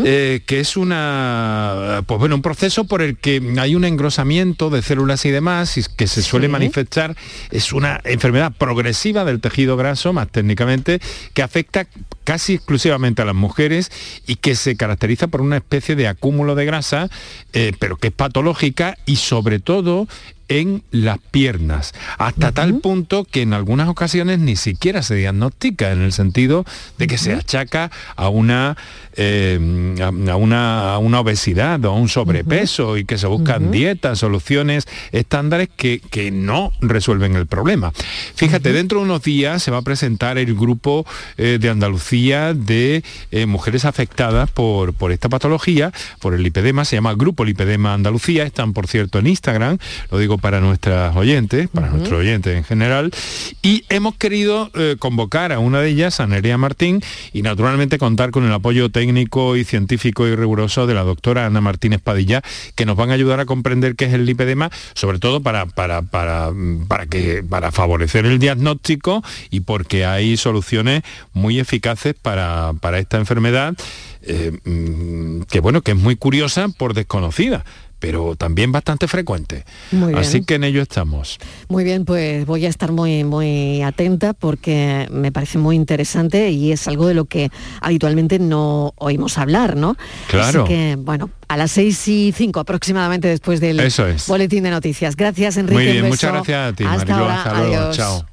eh, que es una, pues bueno, un proceso por el que hay un engrosamiento de células y demás y que se suele Sí. manifestar, es una enfermedad progresiva del tejido graso, más técnicamente, que afecta casi exclusivamente a las mujeres y que se caracteriza por una especie de acúmulo de grasa, eh, pero que es patológica y sobre todo en las piernas, hasta tal punto que en algunas ocasiones ni siquiera se diagnostica, en el sentido de que se achaca a una, eh, a, una, a una obesidad o a un sobrepeso y que se buscan dietas, soluciones estándares que, que no resuelven el problema. Fíjate, dentro de unos días se va a presentar el grupo eh, de Andalucía de eh, mujeres afectadas por, por esta patología, por el lipedema, se llama Grupo Lipedema Andalucía, están por cierto en Instagram, lo digo para nuestras oyentes, para nuestros oyentes en general, y hemos querido convocar a una de ellas, a Nerea Martín, y naturalmente contar con el apoyo técnico y científico y riguroso de la doctora Ana Martínez Padilla, que nos van a ayudar a comprender qué es el lipedema, sobre todo para, para, para, para, que, para favorecer el diagnóstico y porque hay soluciones muy eficaces para, para esta enfermedad, eh, mm, que bueno, que es muy curiosa por desconocida pero también bastante frecuente. Muy bien. Así que en ello estamos. Muy bien, pues voy a estar muy, muy atenta porque me parece muy interesante y es algo de lo que habitualmente no oímos hablar, ¿no? Claro. Así que, bueno, a las seis y cinco aproximadamente después del Eso es. boletín de noticias. Gracias, Enrique. Muy bien, muchas gracias a ti, Hasta Mariló. ahora, Hasta luego. adiós. Chao.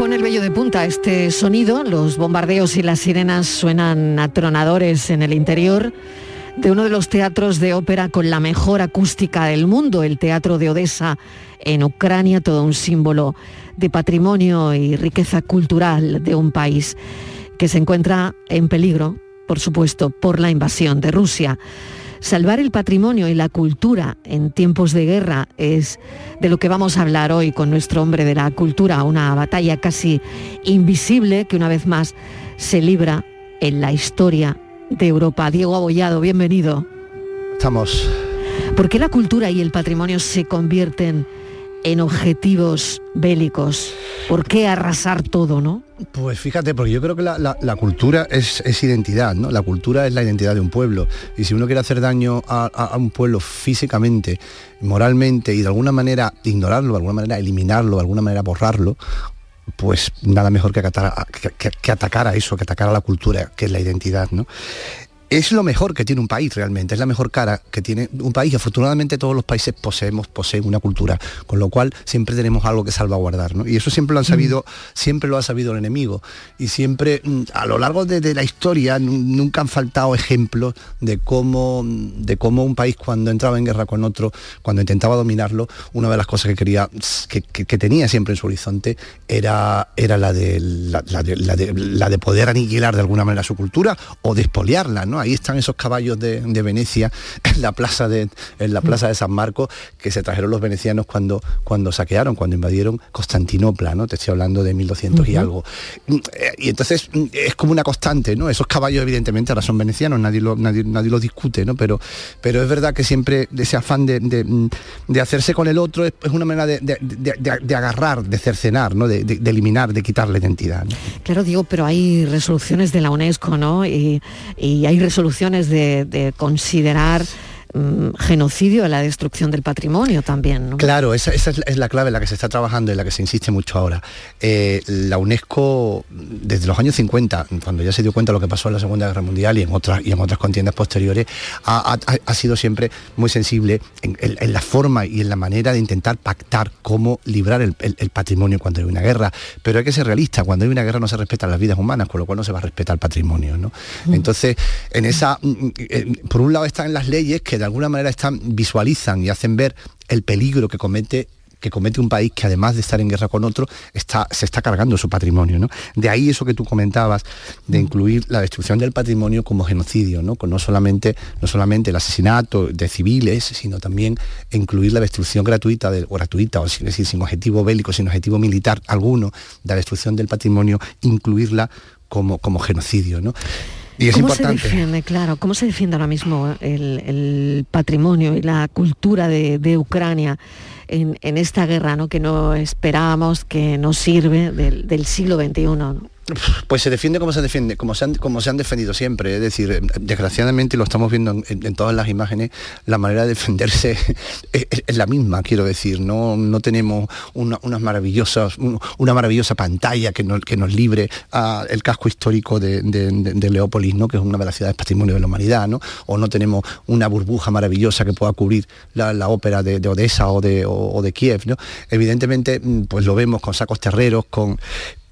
Pone el vello de punta este sonido, los bombardeos y las sirenas suenan atronadores en el interior de uno de los teatros de ópera con la mejor acústica del mundo, el Teatro de Odessa en Ucrania, todo un símbolo de patrimonio y riqueza cultural de un país que se encuentra en peligro, por supuesto, por la invasión de Rusia. Salvar el patrimonio y la cultura en tiempos de guerra es de lo que vamos a hablar hoy con nuestro hombre de la cultura, una batalla casi invisible que una vez más se libra en la historia de Europa. Diego Abollado, bienvenido. Estamos. ¿Por qué la cultura y el patrimonio se convierten en objetivos bélicos? ¿Por qué arrasar todo, no? Pues fíjate, porque yo creo que la, cultura es, es identidad, ¿no? La cultura es la identidad de un pueblo. Y si uno quiere hacer daño a, un pueblo físicamente, moralmente y de alguna manera ignorarlo, de alguna manera eliminarlo, de alguna manera borrarlo, pues nada mejor que, acatar que- que- que atacar a eso, que atacar a la cultura, que es la identidad, ¿no? Es lo mejor que tiene un país realmente, es la mejor cara que tiene un país. Afortunadamente todos los países poseemos, poseen una cultura, con lo cual siempre tenemos algo que salvaguardar. ¿no? Y eso siempre lo han sabido, siempre lo ha sabido el enemigo. Y siempre, mm, a lo largo de, de la historia, nu- nunca han faltado ejemplos de cómo, de cómo un país cuando entraba en guerra con otro, cuando intentaba dominarlo, una de las cosas que quería, que, que- que tenía siempre en su horizonte era, era la, de, la, la de, la de- la de poder aniquilar de alguna manera su cultura o despoliarla, ¿no? Ahí están esos caballos de, de Venecia *laughs* en la plaza de en la plaza de San Marcos que se trajeron los venecianos cuando cuando saquearon, cuando invadieron Constantinopla, ¿no? Te estoy hablando de 1200 y algo. Mm, eh, Y entonces mm, es como una constante, ¿no? Esos caballos evidentemente ahora son venecianos, nadie lo, nadie, nadie lo discute, ¿no? Pero, pero es verdad que siempre ese afán de, de, mm, de hacerse con el otro es, es una manera de, de- agarrar, de cercenar, ¿no? De, eliminar, de quitar la identidad. ¿no? Claro, digo, pero hay resoluciones de la UNESCO, ¿no? Y, y hay resoluciones de, de considerar mm, genocidio a la destrucción del patrimonio también, ¿no? Claro, esa, esa es, la- clave en la que se está trabajando y en la que se insiste mucho ahora. Eh, la UNESCO, desde los años 50, cuando ya se dio cuenta de lo que pasó en la Segunda Guerra Mundial y en otras, y en otras contiendas posteriores, ha, ha- ha sido siempre muy sensible en, en- en la forma y en la manera de intentar pactar cómo librar el, el- el patrimonio cuando hay una guerra. Pero hay que ser realista, cuando hay una guerra no se respetan las vidas humanas, con lo cual no se va a respetar el patrimonio. ¿no? Entonces, en esa, mm, eh, por un lado están las leyes que de alguna manera están, visualizan y hacen ver el peligro que comete que comete un país que además de estar en guerra con otro, está, se está cargando su patrimonio. ¿no? De ahí eso que tú comentabas, de incluir la destrucción del patrimonio como genocidio, ¿no? Con no, solamente, no solamente el asesinato de civiles, sino también incluir la destrucción gratuita, de, o gratuita, o sin, es decir, sin objetivo bélico, sin objetivo militar alguno, de la destrucción del patrimonio, incluirla como, como genocidio. ¿no? Y es ¿Cómo importante. se defiende, claro, cómo se defiende ahora mismo el, el patrimonio y la cultura de, de Ucrania en, esta guerra ¿no? que no esperábamos, que nos sirve del, siglo XXI? ¿no? Pues se defiende como se defiende, como se han, como se han defendido siempre. Es decir, eh, desgraciadamente lo estamos viendo en, todas las imágenes, la manera de defenderse *laughs* es, la misma, quiero decir. No, no tenemos una, unas maravillosas, un- una maravillosa pantalla que nos, libre a el casco histórico de, Leópolis, ¿no? que es una de las ciudades patrimonio de la humanidad, ¿no? o no tenemos una burbuja maravillosa que pueda cubrir la, ópera de, de Odessa o de, o, o de Kiev. ¿no? Evidentemente, mm, pues lo vemos con sacos terreros, con,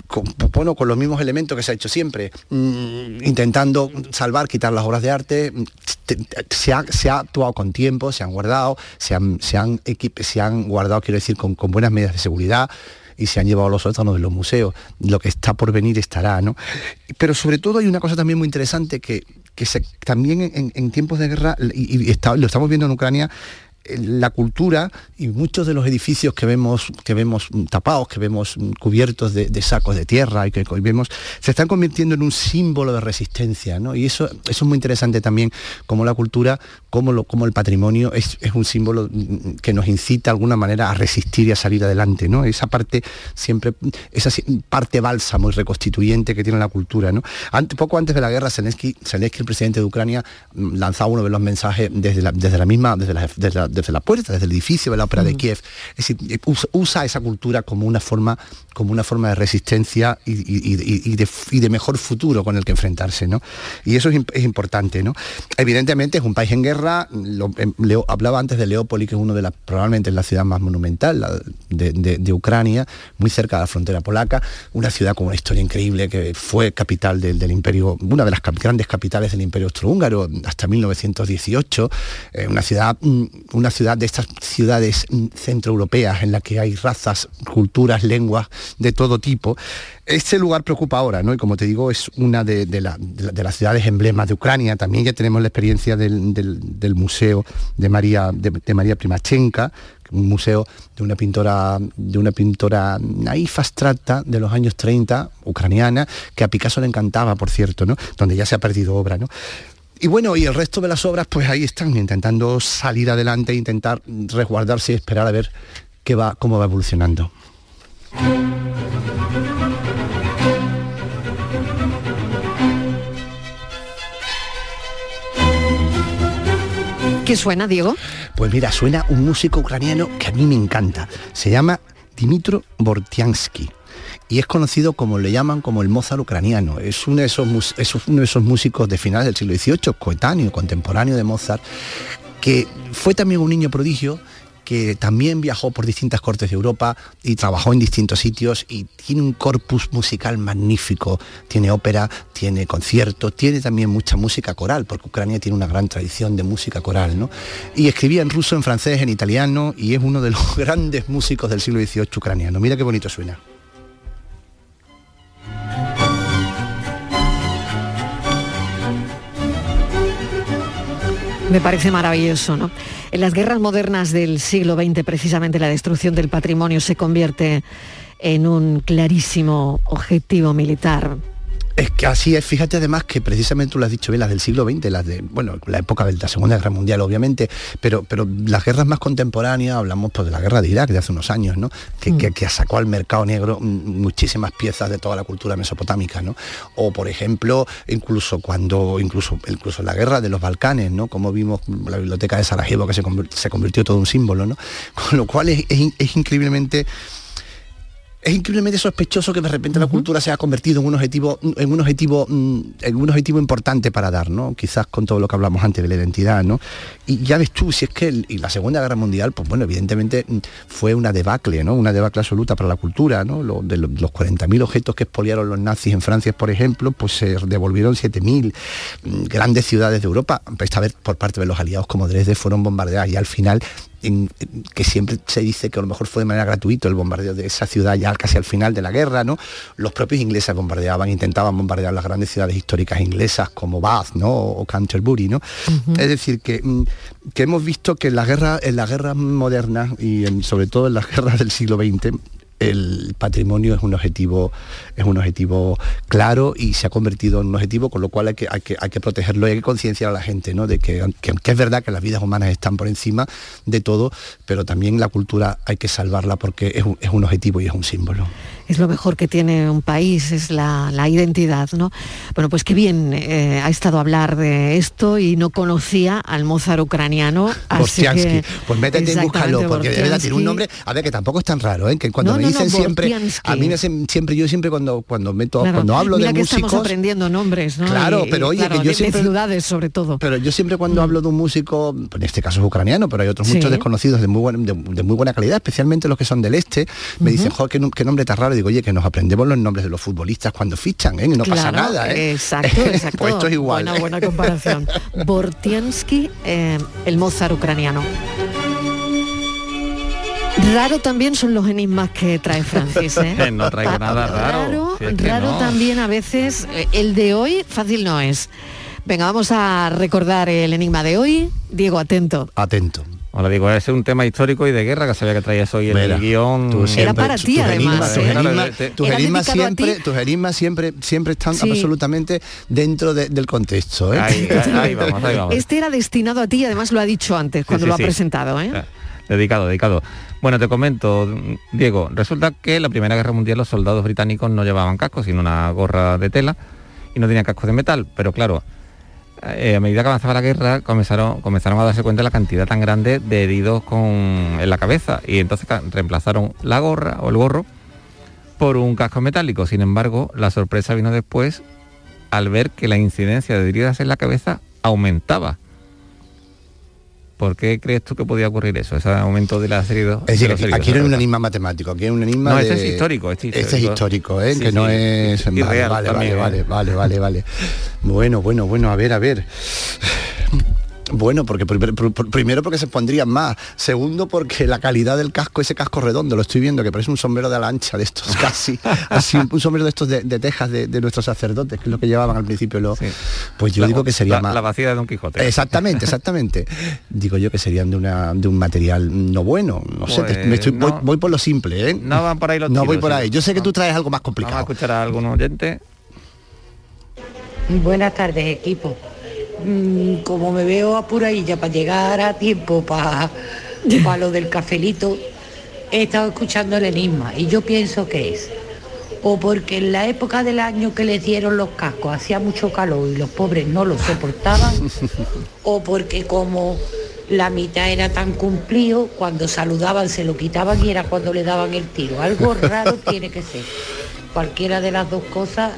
con, bueno, con los mismos elementos que se ha hecho siempre, mm, intentando salvar, quitar las obras de arte, te- te- se ha, actuado con tiempo, se han guardado, se han, se se han guardado, quiero decir, con, buenas medidas de seguridad y se han llevado los sótanos de los museos. Lo que está por venir estará, ¿no? Pero sobre todo hay una cosa también muy interesante que, que también en, tiempos de guerra, y, y está- lo estamos viendo en Ucrania, la cultura y muchos de los edificios que vemos que vemos tapados, que vemos cubiertos de, sacos de tierra y que hoy vemos, se están convirtiendo en un símbolo de resistencia, ¿no? Y eso, eso es muy interesante también, como la cultura, como, lo, como el patrimonio es, es un símbolo que nos incita de alguna manera a resistir y a salir adelante, ¿no? Esa parte siempre, esa parte bálsamo y reconstituyente que tiene la cultura, ¿no? Poco antes de la guerra, Zelensky, el presidente de Ucrania, mm, lanzaba uno de los mensajes desde la, desde la misma, desde desde la puerta, desde el edificio de la ópera de Kiev. Es decir, eh, usa esa cultura como una forma, como una forma de resistencia y, de, mejor futuro con el que enfrentarse, ¿no? Y eso es, imp- es importante, ¿no? Evidentemente es un país en guerra. lo- em, Leo- hablaba antes de Leópolis, que es uno de las, probablemente es la ciudad más monumental de, Ucrania, muy cerca de la frontera polaca, una ciudad con una historia increíble que fue capital del, del imperio, una de las grandes capitales del imperio austrohúngaro hasta 1918, eh, una ciudad, mm, una ciudad de estas ciudades mm, centroeuropeas en la que hay razas, culturas, lenguas de todo tipo. Este lugar preocupa ahora, ¿no? Y como te digo, es una de, la- de la- de las ciudades emblemas de Ucrania. También ya tenemos la experiencia del, del- museo de María, de María Primachenka, un museo de una pintora, de una pintora naif abstracta de los años 30, ucraniana, que a Picasso le encantaba, por cierto, ¿no? Donde ya se ha perdido obra, ¿no? Y bueno, y el resto de las obras, pues ahí están, intentando salir adelante, intentar resguardarse y esperar a ver qué va, cómo va evolucionando. ¿Qué suena, Diego? Pues mira, suena un músico ucraniano que a mí me encanta. Se llama Dimitro Bortiansky. Y es conocido como le llaman como el Mozart ucraniano. Es uno de esos, uno de esos músicos de finales del siglo XVIII, coetáneo, contemporáneo de Mozart, que fue también un niño prodigio que también viajó por distintas cortes de Europa y trabajó en distintos sitios y tiene un corpus musical magnífico. Tiene ópera, tiene concierto, tiene también mucha música coral, porque Ucrania tiene una gran tradición de música coral, ¿no? Y escribía en ruso, en francés, en italiano y es uno de los *laughs* grandes músicos del siglo XVIII ucraniano. Mira qué bonito suena. Me parece maravilloso, ¿no? En las guerras modernas del siglo XX, precisamente la destrucción del patrimonio se convierte en un clarísimo objetivo militar. Es que así es, fíjate además que precisamente tú lo has dicho bien, las del siglo XX, las de, bueno, la época de la Segunda Guerra Mundial obviamente, pero, pero las guerras más contemporáneas, hablamos pues de la guerra de Irak de hace unos años, ¿no? Que, que- que sacó al mercado negro mm, muchísimas piezas de toda la cultura mesopotámica, ¿no? O por ejemplo, incluso cuando, incluso, incluso la guerra de los Balcanes, ¿no? Como vimos la biblioteca de Sarajevo que se, convir- se convirtió todo un símbolo, ¿no? *laughs* Con lo cual es, es increíblemente es increíblemente sospechoso que de repente la cultura se haya convertido en un objetivo, en un objetivo, mm, en un objetivo importante para dar, ¿no? Quizás con todo lo que hablamos antes de la identidad, ¿no? Y ya ves tú, si es que el- y la Segunda Guerra Mundial, pues bueno, evidentemente mm, fue una debacle, ¿no? Una debacle absoluta para la cultura, ¿no? Lo- de lo- los 40.000 objetos que expoliaron los nazis en Francia, por ejemplo, pues se devolvieron 7.000 mm, grandes ciudades de Europa, esta vez por parte de los aliados como Dresde, fueron bombardeadas y al final en- en- que siempre se dice que a lo mejor fue de manera gratuita el bombardeo de esa ciudad ya casi al final de la guerra, ¿no? Los propios ingleses bombardeaban, intentaban bombardear las grandes ciudades históricas inglesas como Bath, ¿no? O Canterbury, ¿no? Es decir, que, mm, que hemos visto que en la guerra, en las guerras modernas y en- sobre todo en las *laughs* guerras del siglo XX, el patrimonio es un objetivo es un objetivo claro y se ha convertido en un objetivo con lo cual hay que, hay que, que protegerlo y hay que concienciar a la gente ¿no? de que, que, que es verdad que las vidas humanas están por encima de todo pero también la cultura hay que salvarla porque es un, es un objetivo y es un símbolo es lo mejor que tiene un país, es la, la identidad, ¿no? Bueno, pues qué bien eh, ha estado a hablar de esto y no conocía al Mozart ucraniano. Así que, pues métete y búscalo, porque de verdad tiene un nombre, a ver, que tampoco es tan raro, ¿eh? que cuando No, me no, dicen no, siempre, a mí me hacen siempre, yo siempre cuando, cuando meto, Claro, cuando hablo mira de que músicos. estamos aprendiendo nombres, ¿no? Claro, Y- pero oye, claro, que yo de- siempre- de ciudades sobre todo. Pero yo siempre cuando hablo de un músico, en este caso es ucraniano, pero hay otros Sí. muchos desconocidos de muy, buen- de, de muy buena calidad, especialmente los que son del este, me dicen, joder, qué, qué nombre tan raro. Digo, oye, que nos aprendemos los nombres de los futbolistas cuando fichan, ¿eh? Y no pasa nada, ¿eh? Exacto, *laughs* exacto. pues esto es igual. Buena, ¿eh? buena comparación. *laughs* Bortiansky, eh, el Mozart ucraniano. Raro también son los enigmas que trae Francis, ¿eh? *laughs* No traigo nada raro. Raro, Si es que raro no. también a veces. El de hoy fácil no es. Venga, vamos a recordar el enigma de hoy. Diego, atento. Atento. Hola, digo, ese es un tema histórico y de guerra que sabía que traías hoy en Mira, el guion. siempre- para ti, además, tus ¿eh? enigmas- Era a siempre, tus enigmas siempre, siempre están Sí. absolutamente dentro de- del contexto. ¿eh? Ahí, ahí, ahí vamos, ahí vamos. Este era destinado a ti, además lo ha dicho antes, cuando sí, lo ha sí. presentado, ¿eh? Dedicado, dedicado. Bueno, te comento, Diego, resulta que en la Primera Guerra Mundial los soldados británicos no llevaban cascos, sino una gorra de tela y no tenían cascos de metal, pero claro, eh, a medida que avanzaba la guerra comenzaron, comenzaron a darse cuenta de la cantidad tan grande de heridos con, en la cabeza y entonces reemplazaron la gorra o el gorro por un casco metálico. Sin embargo, la sorpresa vino después al ver que la incidencia de heridas en la cabeza aumentaba. ¿Por qué crees tú que podía ocurrir eso, ese aumento de las heridas? Es decir, de aquí, heridos aquí no la un enigma matemático, aquí hay un enigma No, de... ese es histórico, este Este es histórico. ¿eh? Sí, que no es... Vale, real vale, ¿eh? vale, vale, vale, vale. Bueno, bueno, bueno, a ver, a ver. Bueno, porque primer- pr- pr- primero porque se pondrían más, segundo porque la calidad del casco, ese casco redondo, lo estoy viendo, que parece un sombrero de ala ancha de estos *laughs* casi, así un, un sombrero de estos de, de tejas de, de nuestros sacerdotes, que es lo que llevaban al principio los... Pues yo La- digo que sería la- más... La vacía de Don Quijote. Exactamente, *laughs* exactamente. Digo yo que serían de, una, de un material no bueno. No sé, te- Pues, me estoy- voy, no. voy por lo simple, ¿eh? No van por ahí los No tiros, voy por sí. ahí. Yo sé que tú traes algo más Vamos a complicado. escuchar a algún oyente. Buenas tardes, equipo. Mm, Como me veo apuradilla para llegar a tiempo para lo del cafelito, he estado escuchando el enigma y yo pienso que es o porque en la época del año que les dieron los cascos hacía mucho calor y los pobres no lo soportaban, o porque como la mitad era tan cumplido, cuando saludaban se lo quitaban y era cuando le daban el tiro. Algo raro tiene que ser. Cualquiera de las dos cosas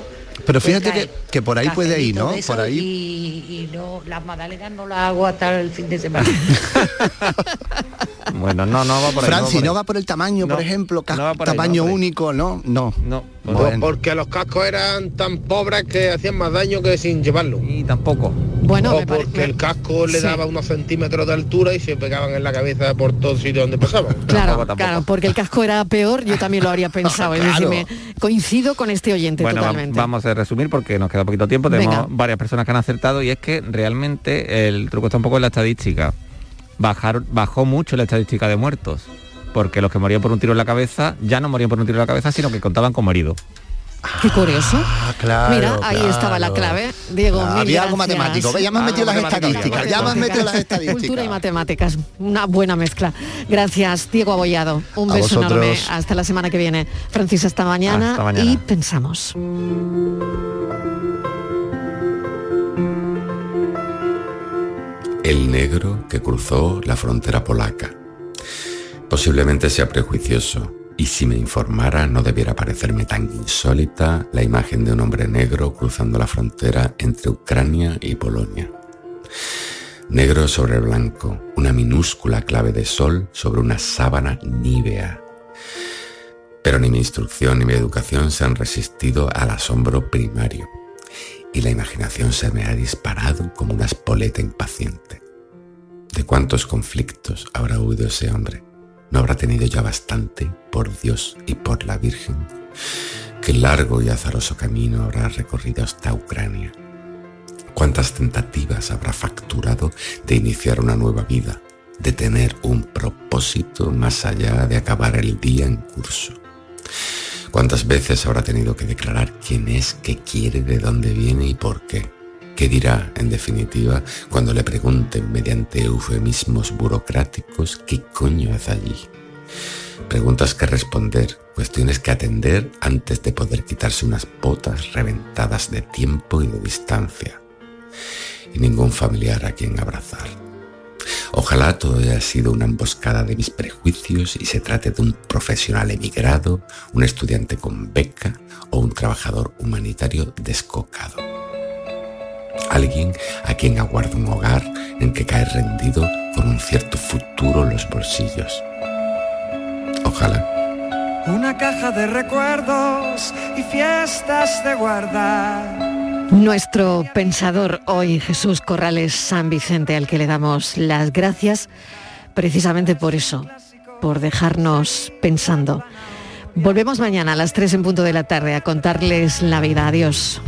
Pero pues fíjate que, que por ahí puede ir, ¿no? Por ahí. Y, y no, las magdalenas no las hago hasta el fin de semana. *laughs* Bueno, no, no va por ahí. Francis, no no va por el tamaño, por ejemplo, no va por ahí, tamaño único, ¿no? No. No. Bueno. Porque los cascos eran tan pobres que hacían más daño que sin llevarlo. Y tampoco. Bueno, o porque el casco le sí. daba unos centímetros de altura y se pegaban en la cabeza por todo sitio donde pasaban. *laughs* Claro, claro, porque el casco era peor, yo también lo habría *laughs* pensado. Es decir, Claro. me- coincido con este oyente Bueno, va- totalmente. vamos a resumir porque nos queda poquito tiempo. Tenemos Venga. varias personas que han acertado y es que realmente el truco está un poco en la estadística. Bajar, bajó mucho la estadística de muertos. Porque los que morían por un tiro en la cabeza ya no morían por un tiro en la cabeza, sino que contaban como heridos. Qué curioso. Ah, claro, Mira, ahí claro. estaba la clave. Diego, Ah, mil había algo matemático. Ya me has metido las estadísticas. Ya me has metido las estadísticas. Cultura y matemáticas, una buena mezcla. Gracias, Diego Abollado. Un A beso vosotros. enorme. Hasta la semana que viene. Francis, hasta mañana. Hasta mañana. Y pensamos. El negro que cruzó la frontera polaca. Posiblemente sea prejuicioso, y si me informara no debiera parecerme tan insólita la imagen de un hombre negro cruzando la frontera entre Ucrania y Polonia. Negro sobre blanco, una minúscula clave de sol sobre una sábana nívea. Pero ni mi instrucción ni mi educación se han resistido al asombro primario y la imaginación se me ha disparado como una espoleta impaciente. ¿De cuántos conflictos habrá huido ese hombre? ¿No habrá tenido ya bastante, por Dios y por la Virgen? ¿Qué largo y azaroso camino habrá recorrido hasta Ucrania? ¿Cuántas tentativas habrá facturado de iniciar una nueva vida, de tener un propósito más allá de acabar el día en curso? ¿Cuántas veces habrá tenido que declarar quién es, qué quiere, de dónde viene y por qué? ¿Qué dirá, en definitiva, cuando le pregunten mediante eufemismos burocráticos qué coño hace allí? Preguntas que responder, cuestiones que atender antes de poder quitarse unas botas reventadas de tiempo y de distancia. Y ningún familiar a quien abrazar. Ojalá todo haya sido una emboscada de mis prejuicios y se trate de un profesional emigrado, un estudiante con beca o un trabajador humanitario descocado. Alguien a quien aguarda un hogar en que cae rendido con un cierto futuro en los bolsillos. Ojalá. Una caja de recuerdos y fiestas de guardar nuestro pensador hoy, Jesús Corrales San Vicente, al que le damos las gracias precisamente por eso, por dejarnos pensando. Volvemos mañana a las 3 en punto de la tarde a contarles la vida. Adiós.